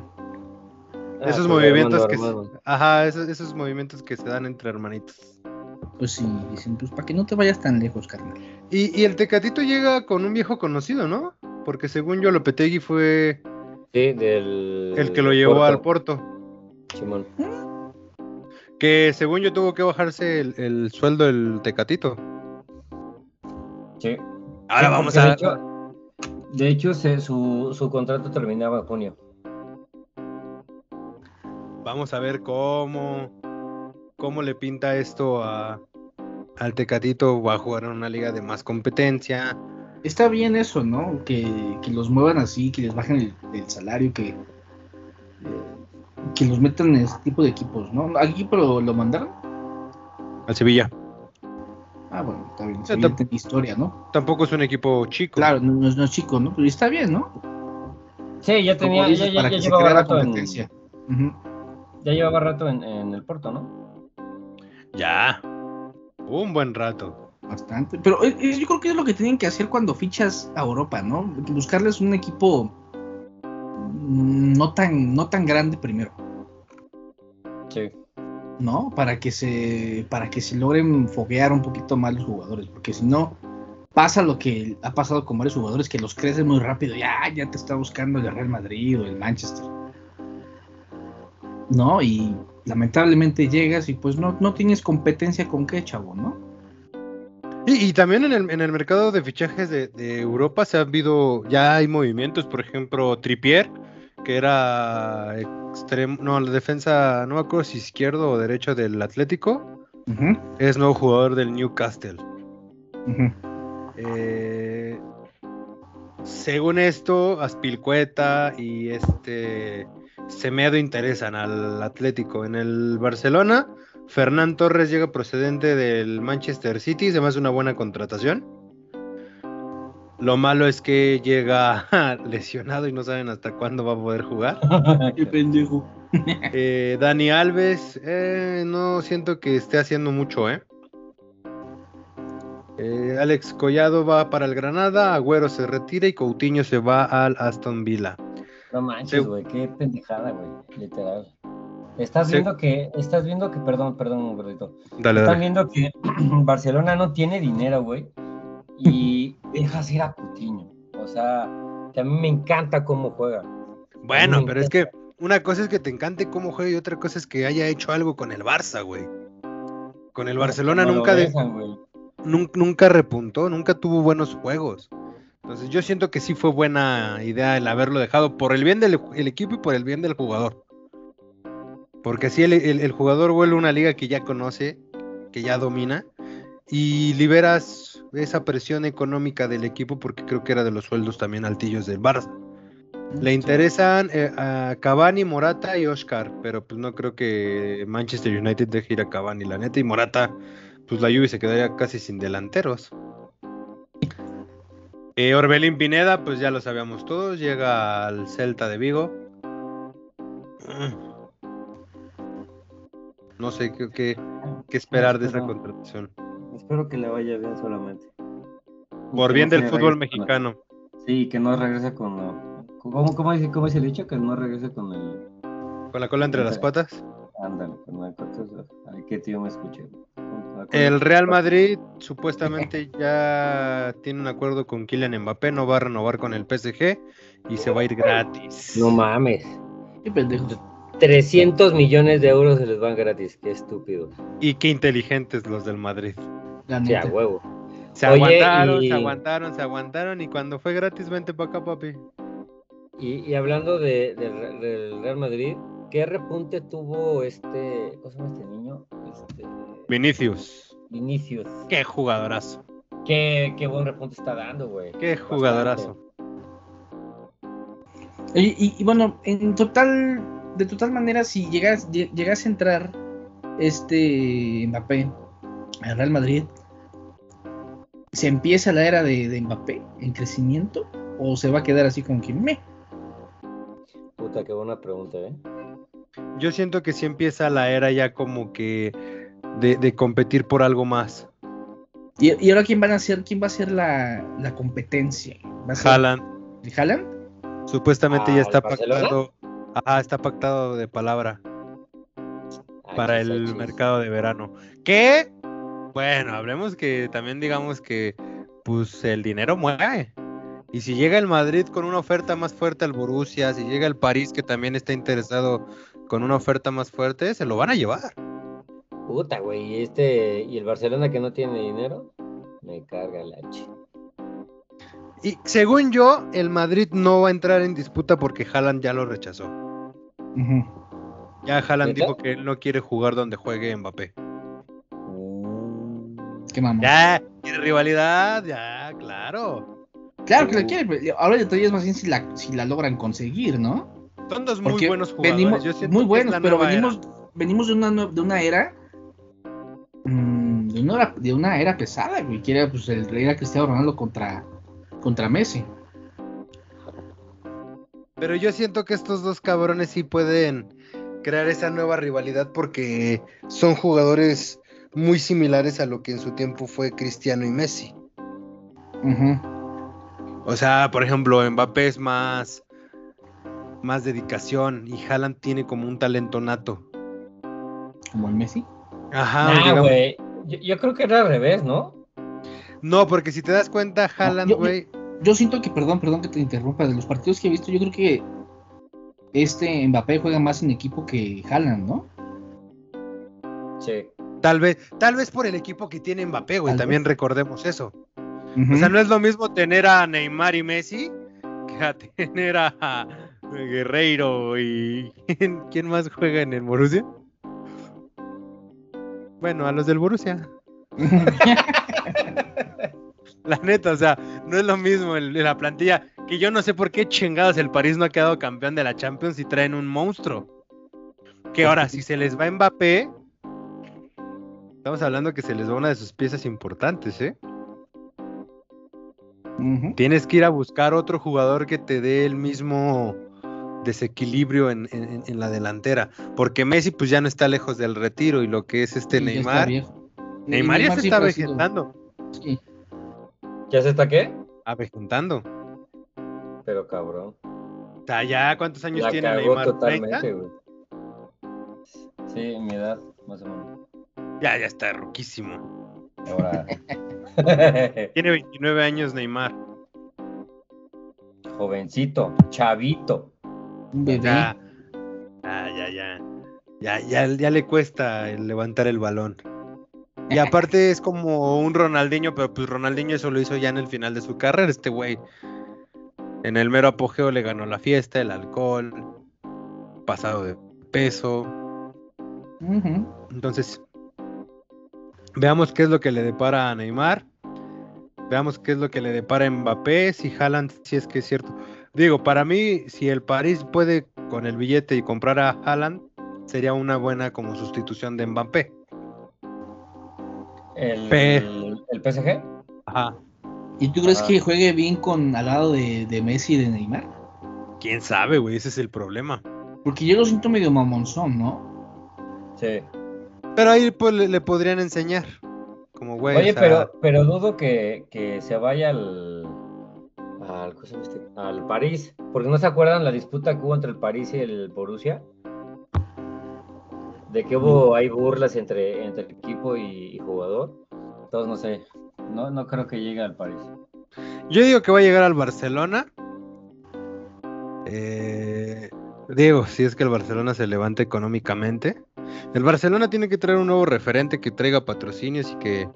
Ah, esos pues, movimientos hermano, que. se- hermano. Ajá, esos, esos movimientos que se dan entre hermanitos. Pues sí, dicen, pues para que no te vayas tan lejos, carnal. Y, y el Tecatito llega con un viejo conocido, ¿no? Porque según yo, Lopetegui fue Sí, del. el que lo llevó Porto, al Porto. Simón. Que según yo tuvo que bajarse el, el sueldo del Tecatito. Sí. Ahora Sí, vamos a. De hecho, de hecho, se- su, su contrato terminaba en junio. Vamos a ver cómo, cómo le pinta esto a, al Tecatito. Va a jugar en una liga de más competencia. Está bien eso, ¿no? Que, que los muevan así, que les bajen el, el salario, que, eh, que los metan en ese tipo de equipos, ¿no? ¿Aquí pero lo mandaron? Al Sevilla. Ah, bueno, está bien. Sevilla tiene historia, ¿no? Tampoco es un equipo chico. Claro, no, no es, no es chico, ¿no? Pero está bien, ¿no? Sí, ya tenía, dices, ya, ya- para ya que se llevaba la rato en, competencia. Ujú. ya llevaba rato en, en el Porto, ¿no? Ya. Un buen rato. Bastante. Pero eh, eh, yo creo que es lo que tienen que hacer cuando fichas a Europa, ¿no? Buscarles un equipo mm, no tan, no tan grande primero, Sí. ¿No? Para que se, para que se logren foguear un poquito más los jugadores, porque si no pasa lo que ha pasado con varios jugadores que los crecen muy rápido, ya, ya te está buscando el Real Madrid o el Manchester, ¿no? Y lamentablemente llegas y pues no, no tienes competencia con qué, chavo, ¿no? Y, también en el, en el mercado de fichajes de, de Europa se ha habido, ya hay movimientos, por ejemplo, Tripier, que era extremo, no, la defensa, no me acuerdo si izquierdo o derecho del Atlético, es nuevo jugador del Newcastle. Eh, según esto, Aspilcueta y este Semedo interesan al Atlético. En el Barcelona, Fernán Torres llega procedente del Manchester City, se me hace una buena contratación. Lo malo es que llega lesionado y no saben hasta cuándo va a poder jugar. Qué pendejo. Eh, Dani Alves, eh, no siento que esté haciendo mucho, ¿eh? Eh, Alex Collado va para el Granada, Agüero se retira y Coutinho se va al Aston Villa. No manches, güey, qué pendejada, güey, literal. Estás Sí. viendo que, estás viendo que, perdón, perdón, gordito. Dale, Están dale. viendo que Barcelona no tiene dinero, güey, y dejas ir a Coutinho. O sea, que a mí me encanta cómo juega. Bueno, pero es que una cosa es que te encante cómo juega y otra cosa es que haya hecho algo con el Barça, güey. Con el Barcelona No nunca, dejan, repuntó, nunca tuvo buenos juegos. Entonces yo siento que sí fue buena idea el haberlo dejado por el bien del el equipo y por el bien del jugador. Porque así el, el- el jugador vuelve a una liga que ya conoce, que ya domina, y liberas esa presión económica del equipo porque creo que era de los sueldos también altillos del Barça. Le interesan eh, a Cavani, Morata y Oscar, pero pues no creo que Manchester United deje ir a Cavani, la neta, y Morata, pues la Juve se quedaría casi sin delanteros. Eh, Orbelín Pineda, pues ya lo sabíamos todos, llega al Celta de Vigo. No sé qué, qué- qué esperar de esa Espero- contratación. Espero que le vaya bien solamente. Por Que bien no del fútbol mexicano. Sí, que no regrese con... lo- ¿Cómo, cómo, dice, ¿Cómo dice el dicho? Que no regrese con el... Con la cola entre las patas. Ándale, con el... Ay, qué tío me escuché. La cola- El Real Madrid supuestamente ya tiene un acuerdo con Kylian Mbappé, no va a renovar con el PSG y se va a ir gratis. No mames. Qué pendejo. 300 millones de euros se les van gratis. Qué estúpido. Y qué inteligentes los del Madrid. La Sí, a neta. huevo. Se Oye, aguantaron, y- se aguantaron, se aguantaron y cuando fue gratis, vente para acá, papi. Y, y hablando de, del Re- del Real Madrid, ¿qué repunte tuvo este, ¿cómo se llama este niño? Este, Vinicius, Vinicius. qué jugadorazo, Qué, qué buen repunte está dando, güey. qué jugadorazo. Y, y- y bueno, en total, de total manera, si llegas, lle- llegas a entrar este Mbappé al Real Madrid, ¿se empieza la era de, de Mbappé en crecimiento? ¿O se va a quedar así como que me? Puta, qué buena pregunta, ¿eh? Yo siento que sí empieza la era ya como que de, de competir por algo más. ¿Y, y ahora quién van a ser, quién va a ser la, la competencia? ¿Va a ser Haaland, supuestamente ¿Al ya está Barcelona? pactado, ajá, está pactado de palabra. para Achis, el mercado de verano. ¿Qué? Bueno, hablemos que también digamos que pues el dinero mueve. Y si llega el Madrid con una oferta más fuerte al Borussia, si llega el París que también está interesado con una oferta más fuerte, se lo van a llevar. Puta, güey, y este, y el Barcelona que no tiene dinero, me carga la H. Y según yo, el Madrid no va a entrar en disputa porque Haaland ya lo rechazó. Ya Haaland dijo que él no quiere jugar donde juegue Mbappé. Qué mamón. Ya, quiere rivalidad, ya, claro. Claro que la quiere, pero ahora el detalle es más bien si la, si la logran conseguir, ¿no? Son dos muy Porque buenos jugadores. venimos, Yo siento muy buenos, pero era. venimos, venimos de una, nue- de una era mm, de una era, de una era pesada, güey, que era pues el rey era Cristiano Ronaldo contra, contra Messi. Pero yo siento que estos dos cabrones sí pueden crear esa nueva rivalidad porque son jugadores muy similares a lo que en su tiempo fue Cristiano y Messi. Ujú. O sea, por ejemplo, Mbappé es más más dedicación y Haaland tiene como un talento nato. Como el Messi. Ajá, Ah, güey. Yo, yo creo que era al revés, ¿no? No, porque si te das cuenta, Haaland, yo- güey, Yo siento que, perdón, perdón que te interrumpa, de los partidos que he visto, yo creo que este Mbappé juega más en equipo que Haaland, ¿no? Sí. tal vez, tal vez por el equipo que tiene Mbappé, güey, también recordemos eso. O sea, no es lo mismo tener a Neymar y Messi que a tener a Guerreiro y ¿quién, quién más juega en el Borussia? Bueno, a los del Borussia. La neta, o sea, no es lo mismo el- la plantilla. Que yo no sé por qué chingados el París no ha quedado campeón de la Champions y traen un monstruo. Que ahora, si se les va Mbappé, estamos hablando que se les va una de sus piezas importantes, ¿eh? Tienes que ir a buscar otro jugador que te dé el mismo desequilibrio en, en- en la delantera. Porque Messi pues ya no está lejos del retiro y lo que es este Sí, Neymar. Neymar ya se está avejentando. Sí. ¿Ya se está qué? Avejentando. Pero cabrón. Sea, ya cuántos años La tiene cagó Neymar? totalmente, güey. Sí, mi edad, más o menos. ¿30? Ya, ya está ruquísimo. Ahora. Tiene 29 años Neymar. Jovencito, chavito. Ya, ya, ya, ya. Ya, ya, ya le cuesta el levantar el balón. Y aparte es como un Ronaldinho, pero pues Ronaldinho eso lo hizo ya en el final de su carrera. Este güey en el mero apogeo le ganó la fiesta, el alcohol, pasado de peso. Entonces, veamos qué es lo que le depara a Neymar. Veamos qué es lo que le depara a Mbappé, si Haaland, si es que es cierto. Digo, para mí, si el París puede con el billete y comprar a Haaland, sería una buena como sustitución de Mbappé. El, Pe- el PSG. Ajá. ¿Y tú crees Ah. que juegue bien con al lado de, de Messi y de Neymar? ¿Quién sabe, güey? Ese es el problema. Porque yo lo siento medio mamonzón, ¿no? Sí. Pero ahí pues le, le podrían enseñar. Como güey. Oye, o sea, pero, pero dudo que, que se vaya al, al, ¿cómo se llama este? al París. Porque no se acuerdan la disputa que hubo entre el París y el Borussia. De que hubo hay burlas entre, entre el equipo y, y jugador. Entonces no sé. No, no creo que llegue al París. Yo digo que va a llegar al Barcelona. Eh, digo, si es que el Barcelona se levanta económicamente. El Barcelona tiene que traer un nuevo referente que traiga patrocinios y que,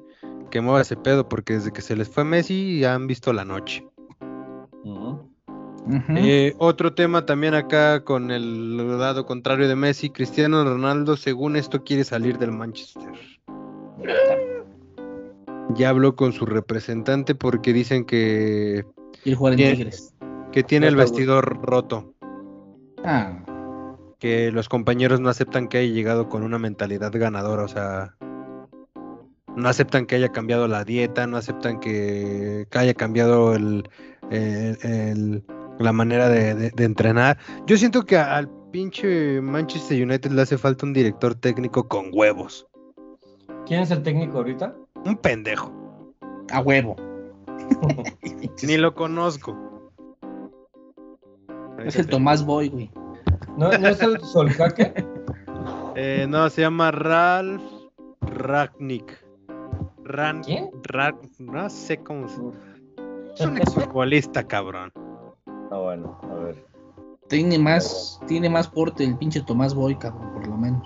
que mueva ese pedo, porque desde que se les fue Messi ya han visto la noche. Eh, otro tema también acá con el lado contrario de Messi, Cristiano Ronaldo, según esto, quiere salir del Manchester. Ya habló con su representante porque dicen que, jugar en. Tigres. que tiene el vestidor roto. Ah, que los compañeros no aceptan que haya llegado con una mentalidad ganadora, o sea, no aceptan que haya cambiado la dieta, no aceptan que, que haya cambiado el, el- el- la manera de, de- de entrenar. Yo siento que al pinche Manchester United le hace falta un director técnico con huevos, ¿Quién es el técnico ahorita? un pendejo, a huevo. ni lo conozco. Es el Tomás Boy, güey. ¿No, no es el Solcaque? Eh, no, se llama Ralph Ragnick. Ran, ¿Quién? Rag- no sé cómo se... Es un exfutbolista, cabrón. Ah, bueno, a ver. Tiene más, tiene más porte el pinche Tomás Boy, cabrón, por lo menos.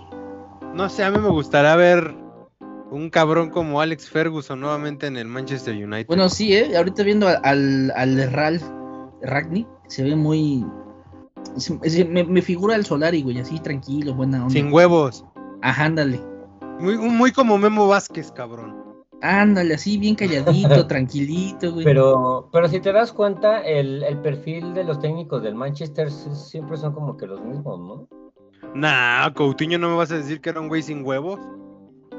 No sé, a mí me gustaría ver un cabrón como Alex Ferguson nuevamente en el Manchester United. Bueno, sí, ¿eh? Ahorita viendo al, al Ralph Ragnick, se ve muy... me, me, figura el Solari, güey, así tranquilo, buena onda. Sin huevos. Ajá, ándale. Muy, muy como Memo Vázquez, cabrón. Ándale, así bien calladito, tranquilito, güey. Pero, pero si te das cuenta, el, el, perfil de los técnicos del Manchester siempre son como que los mismos, ¿no? Nah, Coutinho no me vas a decir que era un güey sin huevos.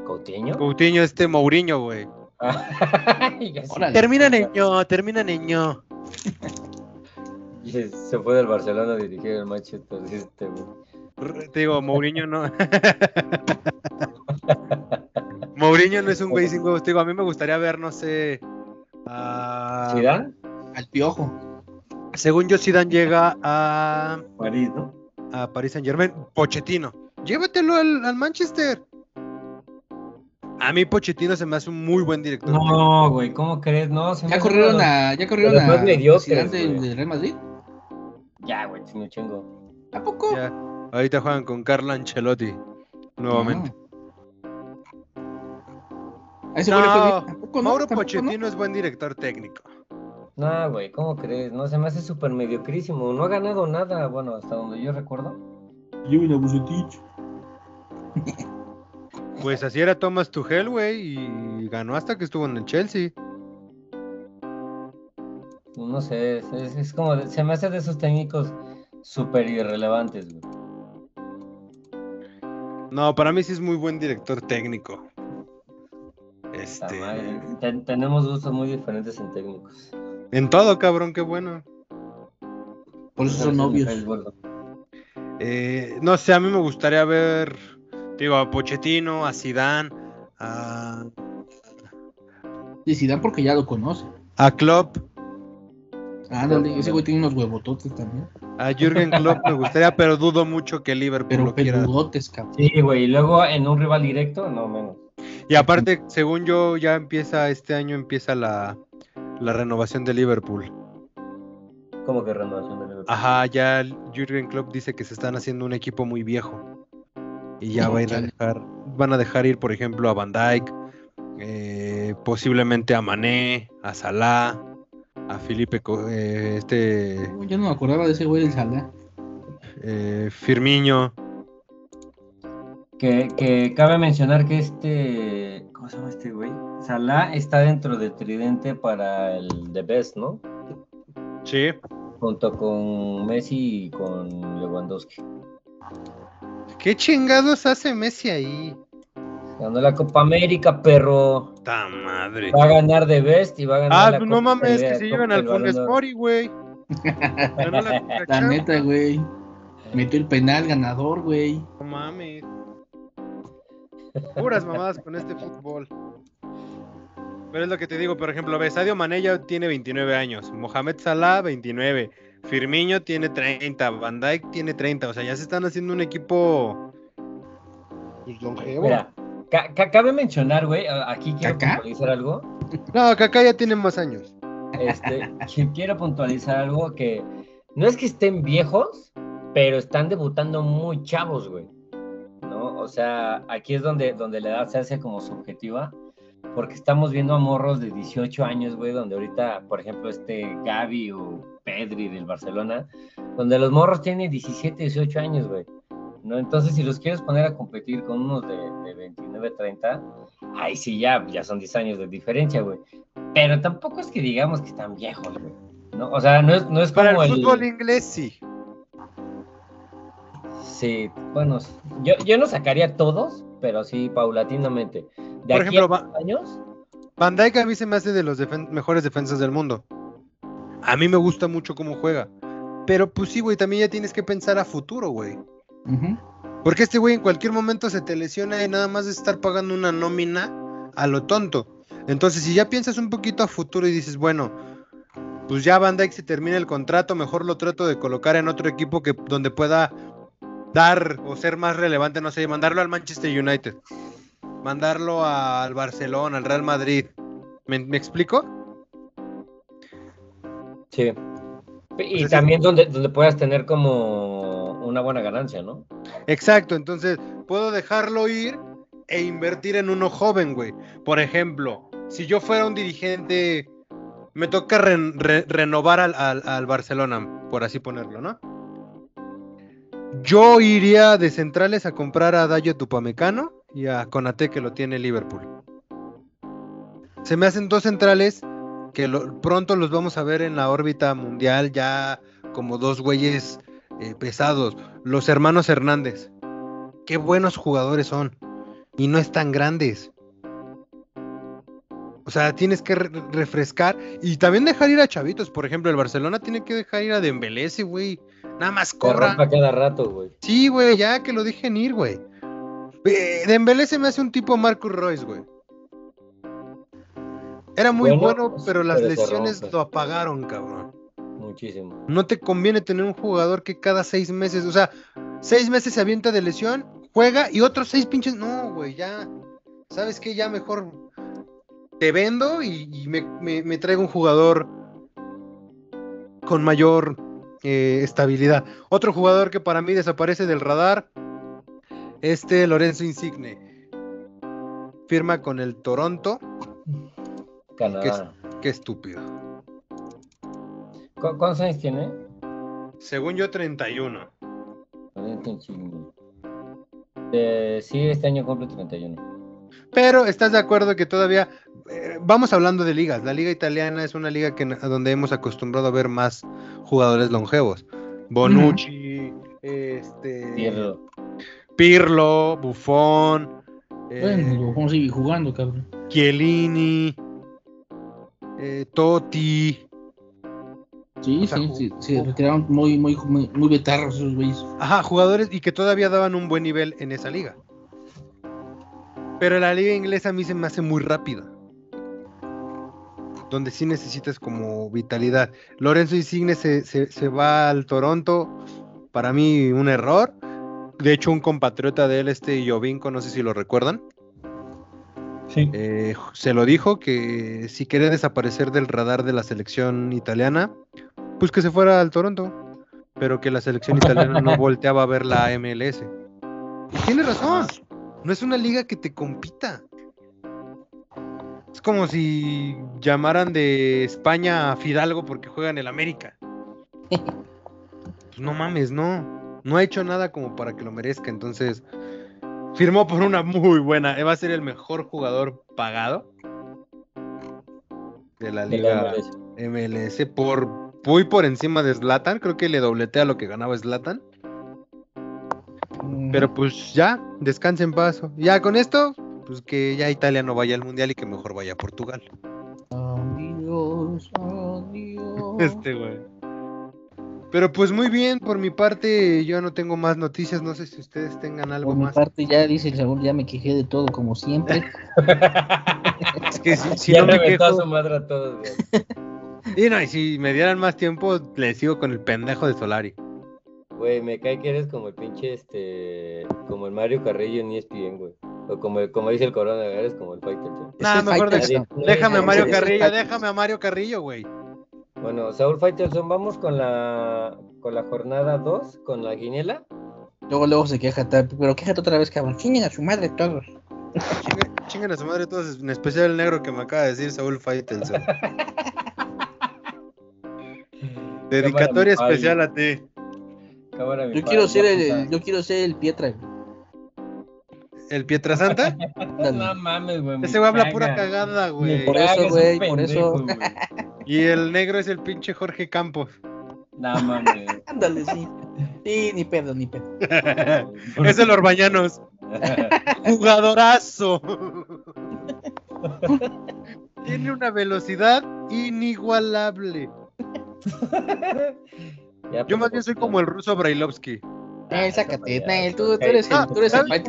¿Coutinho? Coutinho, este Mourinho, güey. termina niño, termina niño. Se fue del Barcelona a dirigir el Manchester, este, güey. Te digo, Mourinho no. Mourinho no es un güey sin huevos. Te digo, a mí me gustaría ver, no sé. A... ¿Zidane? Al piojo. Según yo, Zidane llega a. París, ¿no? A París Saint Germain. Pochettino. Llévatelo al, Manchester. A mí Pochettino se me hace un muy buen director. No, güey, ¿cómo crees? No, se ¿Ya, corrieron a, ¿Ya corrieron a de, Real Madrid? Ya, güey, me chingo. ¿A poco? Ya. Ahorita juegan con Carlo Ancelotti. Nuevamente. No, Mauro Pochettino es buen director técnico. No, güey, ¿cómo crees? No, se me hace súper mediocrísimo. No ha ganado nada, bueno, hasta donde yo recuerdo. Yo una Bucetich. Pues así era Thomas Tuchel, güey, y ganó hasta que estuvo en el Chelsea. No sé, es, como, se me hace de esos técnicos súper irrelevantes, güey. No, para mí sí es muy buen director técnico. Este... tenemos gustos muy diferentes en técnicos. En todo, cabrón, qué bueno. Por eso son novios. Eh, no sé, a mí me gustaría ver, digo, a Pochettino, a Zidane, a... Y Zidane porque ya lo conoce. A Klopp. Ah, dale, ese güey tiene unos huevototes también. A Jürgen Klopp me gustaría, pero dudo mucho que Liverpool pero lo quiera. cabrón. Sí, güey, y luego en un rival directo, no menos. Y aparte, según yo, ya empieza, este año empieza la, renovación de Liverpool. ¿Cómo que renovación de Liverpool? Ajá, ya Jürgen Klopp dice que se están haciendo un equipo muy viejo. Y ya van, a dejar, van a dejar ir, por ejemplo, a Van Dijk, eh, posiblemente a Mané, a Salah, a Felipe, eh, este... Yo no me acordaba de ese güey del Salah. Eh, Firmiño. Que, cabe mencionar que este. ¿Cómo se llama este güey? Salah está dentro de Tridente para el The Best, ¿no? Sí. Junto con Messi y con Lewandowski. ¿Qué chingados hace Messi ahí? Ganó la Copa América, perro. ¡Ta madre! Va a ganar The Best y va a ganar. Ah, la pues no mames, que se llevan al Funes Mori, güey. la, la neta, güey. Metió el penal ganador, güey. No mames. Puras mamadas con este fútbol. Pero es lo que te digo, por ejemplo, ve, Sadio Mané ya tiene 29 años, Mohamed Salah 29, Firmino tiene 30, Van Dijk tiene 30, o sea, ya se están haciendo un equipo pues longevo. Mira, cabe mencionar, güey, aquí quiero puntualizar algo. No, Kaká ya tiene más años. Este, quiero puntualizar algo que no es que estén viejos, pero están debutando muy chavos, güey. O sea, aquí es donde, donde la edad se hace como subjetiva, porque estamos viendo a morros de 18 años, güey, donde ahorita, por ejemplo, este Gaby o Pedri del Barcelona, donde los morros tienen 17, 18 años, güey. ¿no? Entonces, si los quieres poner a competir con unos de, de 29, 30, ahí sí ya, ya son 10 años de diferencia, güey. Pero tampoco es que digamos que están viejos, güey. ¿no? O sea, no es, no es como el fútbol inglés, sí. Sí, bueno, yo, yo no sacaría todos, pero sí paulatinamente. De Por ejemplo, años. Van Dijk a mí se me hace de los mejores defensas del mundo. A mí me gusta mucho cómo juega. Pero pues sí, güey, también ya tienes que pensar a futuro, güey. Porque este güey en cualquier momento se te lesiona y nada más de estar pagando una nómina a lo tonto. Entonces, si ya piensas un poquito a futuro y dices, bueno, pues ya Van Dijk se termina el contrato, mejor lo trato de colocar en otro equipo que donde pueda dar o ser más relevante, no sé, mandarlo al Manchester United, mandarlo al Barcelona, al Real Madrid. ¿Me, explico? Sí. Y también donde, donde puedas tener como una buena ganancia, ¿no? Exacto, entonces, puedo dejarlo ir e invertir en uno joven, güey. Por ejemplo, si yo fuera un dirigente, me toca re- re- renovar al, al- al Barcelona, por así ponerlo, ¿no? Yo iría de centrales a comprar a Dayo Tupamecano y a Conate que lo tiene Liverpool. Se me hacen dos centrales que pronto los vamos a ver en la órbita mundial ya como dos güeyes eh, pesados. Los hermanos Hernández. Qué buenos jugadores son. Y no están grandes. O sea, tienes que re- refrescar y también dejar ir a chavitos. Por ejemplo, el Barcelona tiene que dejar ir a Dembélé, güey. Nada más rompa cada rato, güey. Sí, güey, ya que lo dejen ir, güey. Eh, Dembélé se me hace un tipo Marcus Royce, güey. Era muy Bueno, bueno, pero las pero se lesiones lo apagaron, cabrón. Muchísimo. No te conviene tener un jugador que cada seis meses, o sea, seis meses se avienta de lesión, juega y otros seis pinches. No, güey, ya. ¿Sabes qué? Ya mejor te vendo y, y me, me- me traigo un jugador con mayor eh, estabilidad. Otro jugador que para mí desaparece del radar, este Lorenzo Insigne. Firma con el Toronto. Canadá. Qué estúpido. ¿Cu- ¿Cuántos años tiene? Según yo, 31. Lorenzo Insigne. Eh, sí, este año cumple 31. Pero estás de acuerdo que todavía eh, vamos hablando de ligas. La liga italiana es una liga que donde hemos acostumbrado a ver más jugadores longevos. Bonucci, este Pirlo. Pirlo, Buffon, eh, Bueno, a seguir jugando, cabrón. Chiellini, eh, Totti. Sí, O sea, sí, se retiraron muy, muy, muy, muy betarros esos güeyes. Ajá, jugadores y que todavía daban un buen nivel en esa liga. Pero la liga inglesa a mí se me hace muy rápida. Donde sí necesitas como vitalidad. Lorenzo Insigne se, se- se va al Toronto. Para mí un error. De hecho, un compatriota de él, este Jovinko, no sé si lo recuerdan. Sí. eh, se lo dijo que si quería desaparecer del radar de la selección italiana, pues que se fuera al Toronto. Pero que la selección italiana no volteaba a ver la MLS. Y tiene razón. No es una liga que te compita. Es como si llamaran de España a Fidalgo porque juega en el América. Pues no mames, no. No ha hecho nada como para que lo merezca. Entonces, firmó por una muy buena. Va a ser el mejor jugador pagado de la de la liga MLS. MLS por muy por encima de Zlatan. Creo que le dobletea lo que ganaba Zlatan. Pero pues ya, descanse en paz. Ya con esto, pues que ya Italia no vaya al mundial y que mejor vaya a Portugal. Adiós, adiós. Este güey. Pero pues muy bien, por mi parte yo no tengo más noticias, no sé si ustedes tengan algo Por mi más. parte, ya dice el Saúl, ya me quejé de todo, como siempre. Es que si, si ya no me a quejo, su madre a todos, güey. y no, y si me dieran más tiempo, le sigo con el pendejo de Solari. Güey, me cae que eres como el pinche, este, como el Mario Carrillo en ESPN, güey. O como, como dice el Corona, eres como el Nah, el mejor Nadie- déjame a Mario Carrillo, déjame a Mario Carrillo, güey. Bueno, Saúl Faitelson, vamos con la, con la jornada 2, con la guinela. Luego, luego se queja, pero quéjate otra vez, cabrón. Chinguen a su madre todos. Chinguen a su madre todos, en especial el negro que me acaba de decir Saúl Faitelson. Dedicatoria Cámara, mi especial a ti. Cámara, mi Yo padre, quiero ser el, yo quiero ser el Pietra. ¿El Pietrasanta? No mames, güey. Ese güey habla caga. pura cagada, güey. Por eso, güey, por eso. Y el negro es el pinche Jorge Campos. No mames. Ándale, sí. Sí, ni pedo, ni pedo. es el Orbañanos. Jugadorazo. Tiene una velocidad inigualable. Ya, Yo más bien soy como el ruso Brailovsky. Nel, sácate, Nel, tú, eres el, tú eres el ¿sabes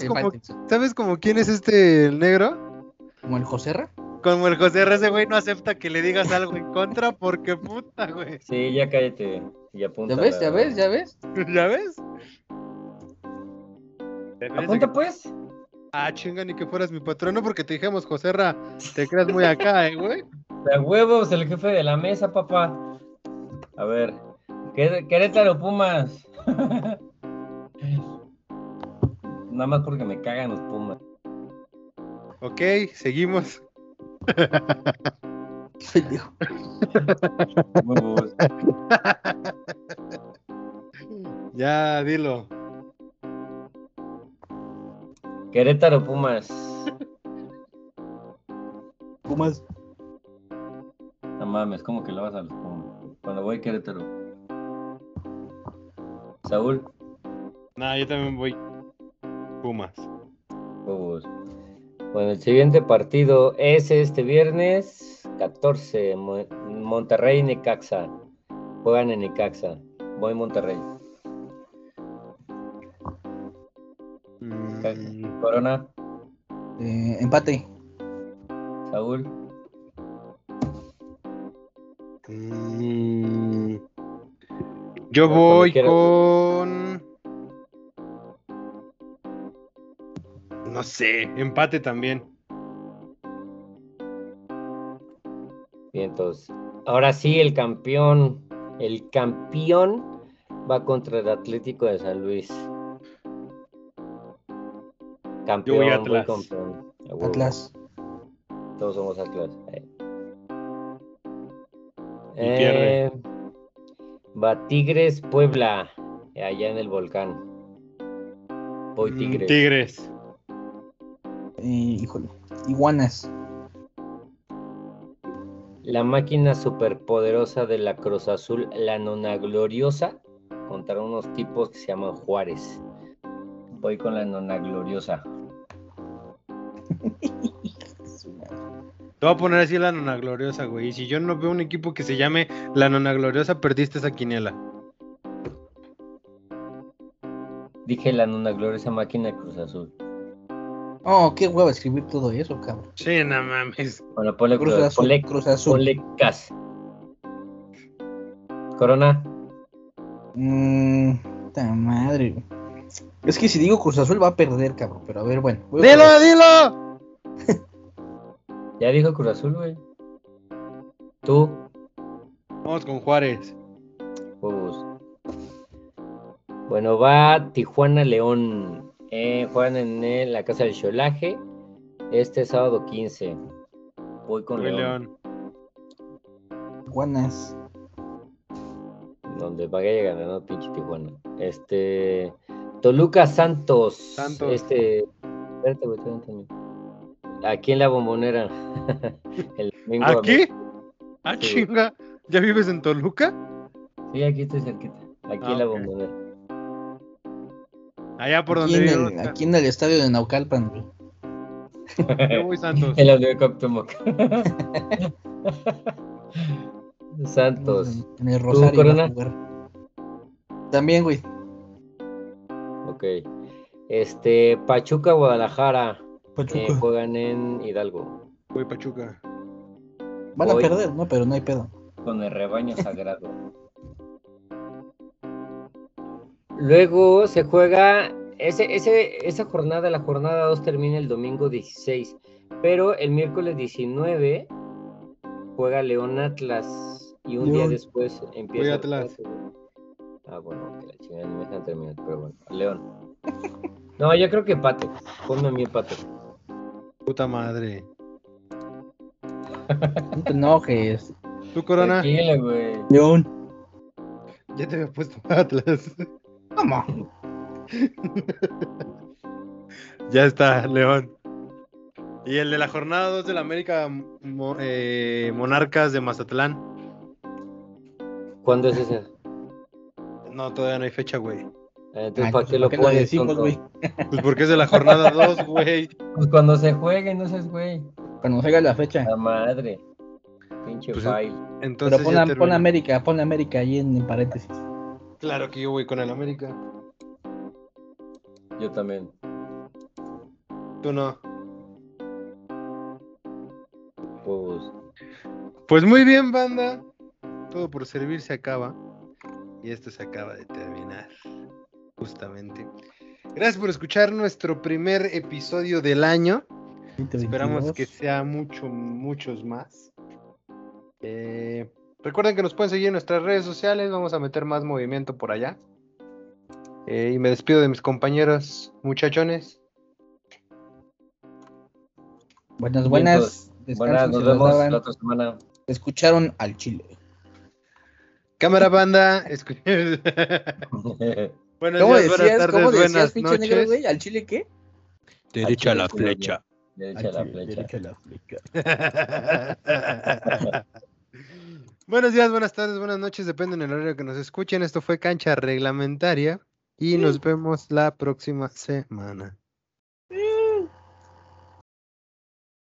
que- el cómo- Faitelson. ¿Sabes como quién es este el negro? ¿Como el Joserra? Como el José R. ese güey no acepta que le digas algo en contra porque puta, güey. Sí, ya cállate. Y apunta. ¿Ya ves? ¿Ya ves? ¿Ya ves? ¿Ya ves? Apunta pues. Ah, chinga, ni que fueras mi patrono porque te dijimos, José Ra, te creas muy acá, eh, güey. De huevos, el jefe de la mesa, papá. A ver. ¿Qué- Querétaro Pumas. Nada más porque me cagan los Pumas. Ok, seguimos. Ya, dilo. Querétaro Pumas. Pumas. No mames, ¿cómo que le vas a los Pumas? Cuando voy a Querétaro. Saúl, Nah, yo también voy. Pumas. huevos. Bueno, el siguiente partido es este viernes 14, Mo- Monterrey Necaxa. Juegan en Necaxa. Voy Monterrey. Mm, Corona, Eh, empate. Saúl, mm, yo voy con. No sé, empate también. Bien, entonces. Ahora sí, el campeón. El campeón va contra el Atlético de San Luis. Campeón, voy Atlas. campeón. A huevo. Atlas. Todos somos Atlas. Eh. Y pierde. Eh, va Tigres Puebla, allá en el volcán. Voy Mm, Tigres. Tigres. Eh, híjole. Iguanas. La máquina superpoderosa de la Cruz Azul, la nona gloriosa, contra unos tipos que se llaman Juárez. Voy con la nona gloriosa. Te voy a poner así la nona gloriosa, güey. Y si yo no veo un equipo que se llame la nona gloriosa, perdiste esa quiniela. Dije la nona gloriosa máquina de Cruz Azul. Oh, qué hueva escribir todo eso, cabrón. Sí, no mames. Bueno, ponle Cruz Cruz, Azul. ponle, Cruz Azul. ponle Cas. Corona. Mm, puta madre. güey. Es que si digo Cruz Azul va a perder, cabrón. Pero a ver, bueno. ¡Dilo, dilo! Ya dijo Cruz Azul, güey. Tú, Vamos con Juárez. Juegos. Bueno, va Tijuana León. Eh, juegan en el- la casa del Cholaje. Este sábado 15. Voy con Voy León, León. Iguanas. Donde vaya ganando pinche Tijuana. Este. Toluca Santos. Santos. Este. Espérate, güey, espérate. Aquí en la bombonera. el domingo. ¿Aquí? Ah, Sí. chinga. ¿Ya vives en Toluca? Sí, aquí estoy cerquita. Aquí Ah, en la bombonera. Allá por Aquí donde en, vivo. el, aquí en el estadio de Naucalpan. Yo voy Santos. El audio de Cuauhtémoc. Santos. En el Rosario. Corona? También, güey. Ok. Este, Pachuca, Guadalajara. Pachuca. eh, juegan en Hidalgo. Voy Pachuca. Van a voy. perder, ¿no? Pero no hay pedo. Con el rebaño sagrado. Luego se juega. Ese, ese, esa jornada, la jornada 2 termina el domingo 16. Pero el miércoles 19 juega León Atlas. Y un día después empieza. Voy Atlas. Ah, bueno, que la chingada ni me dejan terminar, pero bueno. León. No, yo creo que empate. Ponme a mi empate. Puta madre. No te enojes. ¿Tú, Corona? Tranquilo, güey. León. Ya te había puesto Atlas. ¿Cómo? Ya está, León. Y el de la jornada 2 de la América Mo- eh, Monarcas de Mazatlán. ¿Cuándo es ese? No, todavía no hay fecha, güey. Entonces, Ay, ¿para pues, qué lo ¿para qué lo pones, decimos, güey? Pues porque es de la jornada 2, güey. Pues cuando se juegue, no seas güey. Cuando salga la fecha. La madre. Pinche Pues, file. Entonces Pero pon, pon América, pon América ahí en, en paréntesis. Claro que yo voy con el América. Yo también. Tú no. Pues, Pues muy bien, banda. Todo por servir se acaba. Y esto se acaba de terminar. Justamente. Gracias por escuchar nuestro primer episodio del año. 2022. Esperamos que sea mucho, muchos más. Eh, recuerden que nos pueden seguir en nuestras redes sociales. Vamos a meter más movimiento por allá. Eh, y me despido de mis compañeros, muchachones. Buenas, buenas. Buenas, nos vemos la otra semana. Escucharon al Chile. Cámara banda. Buenos ¿Cómo días, decías, buenas tardes, ¿cómo decías, pinche negro, güey? ¿Al Chile qué? Derecha a la flecha. Derecha a la flecha. Derecha a la flecha. Buenos días, buenas tardes, buenas noches, depende del horario que nos escuchen. Esto fue Cancha Reglamentaria y nos vemos la próxima semana.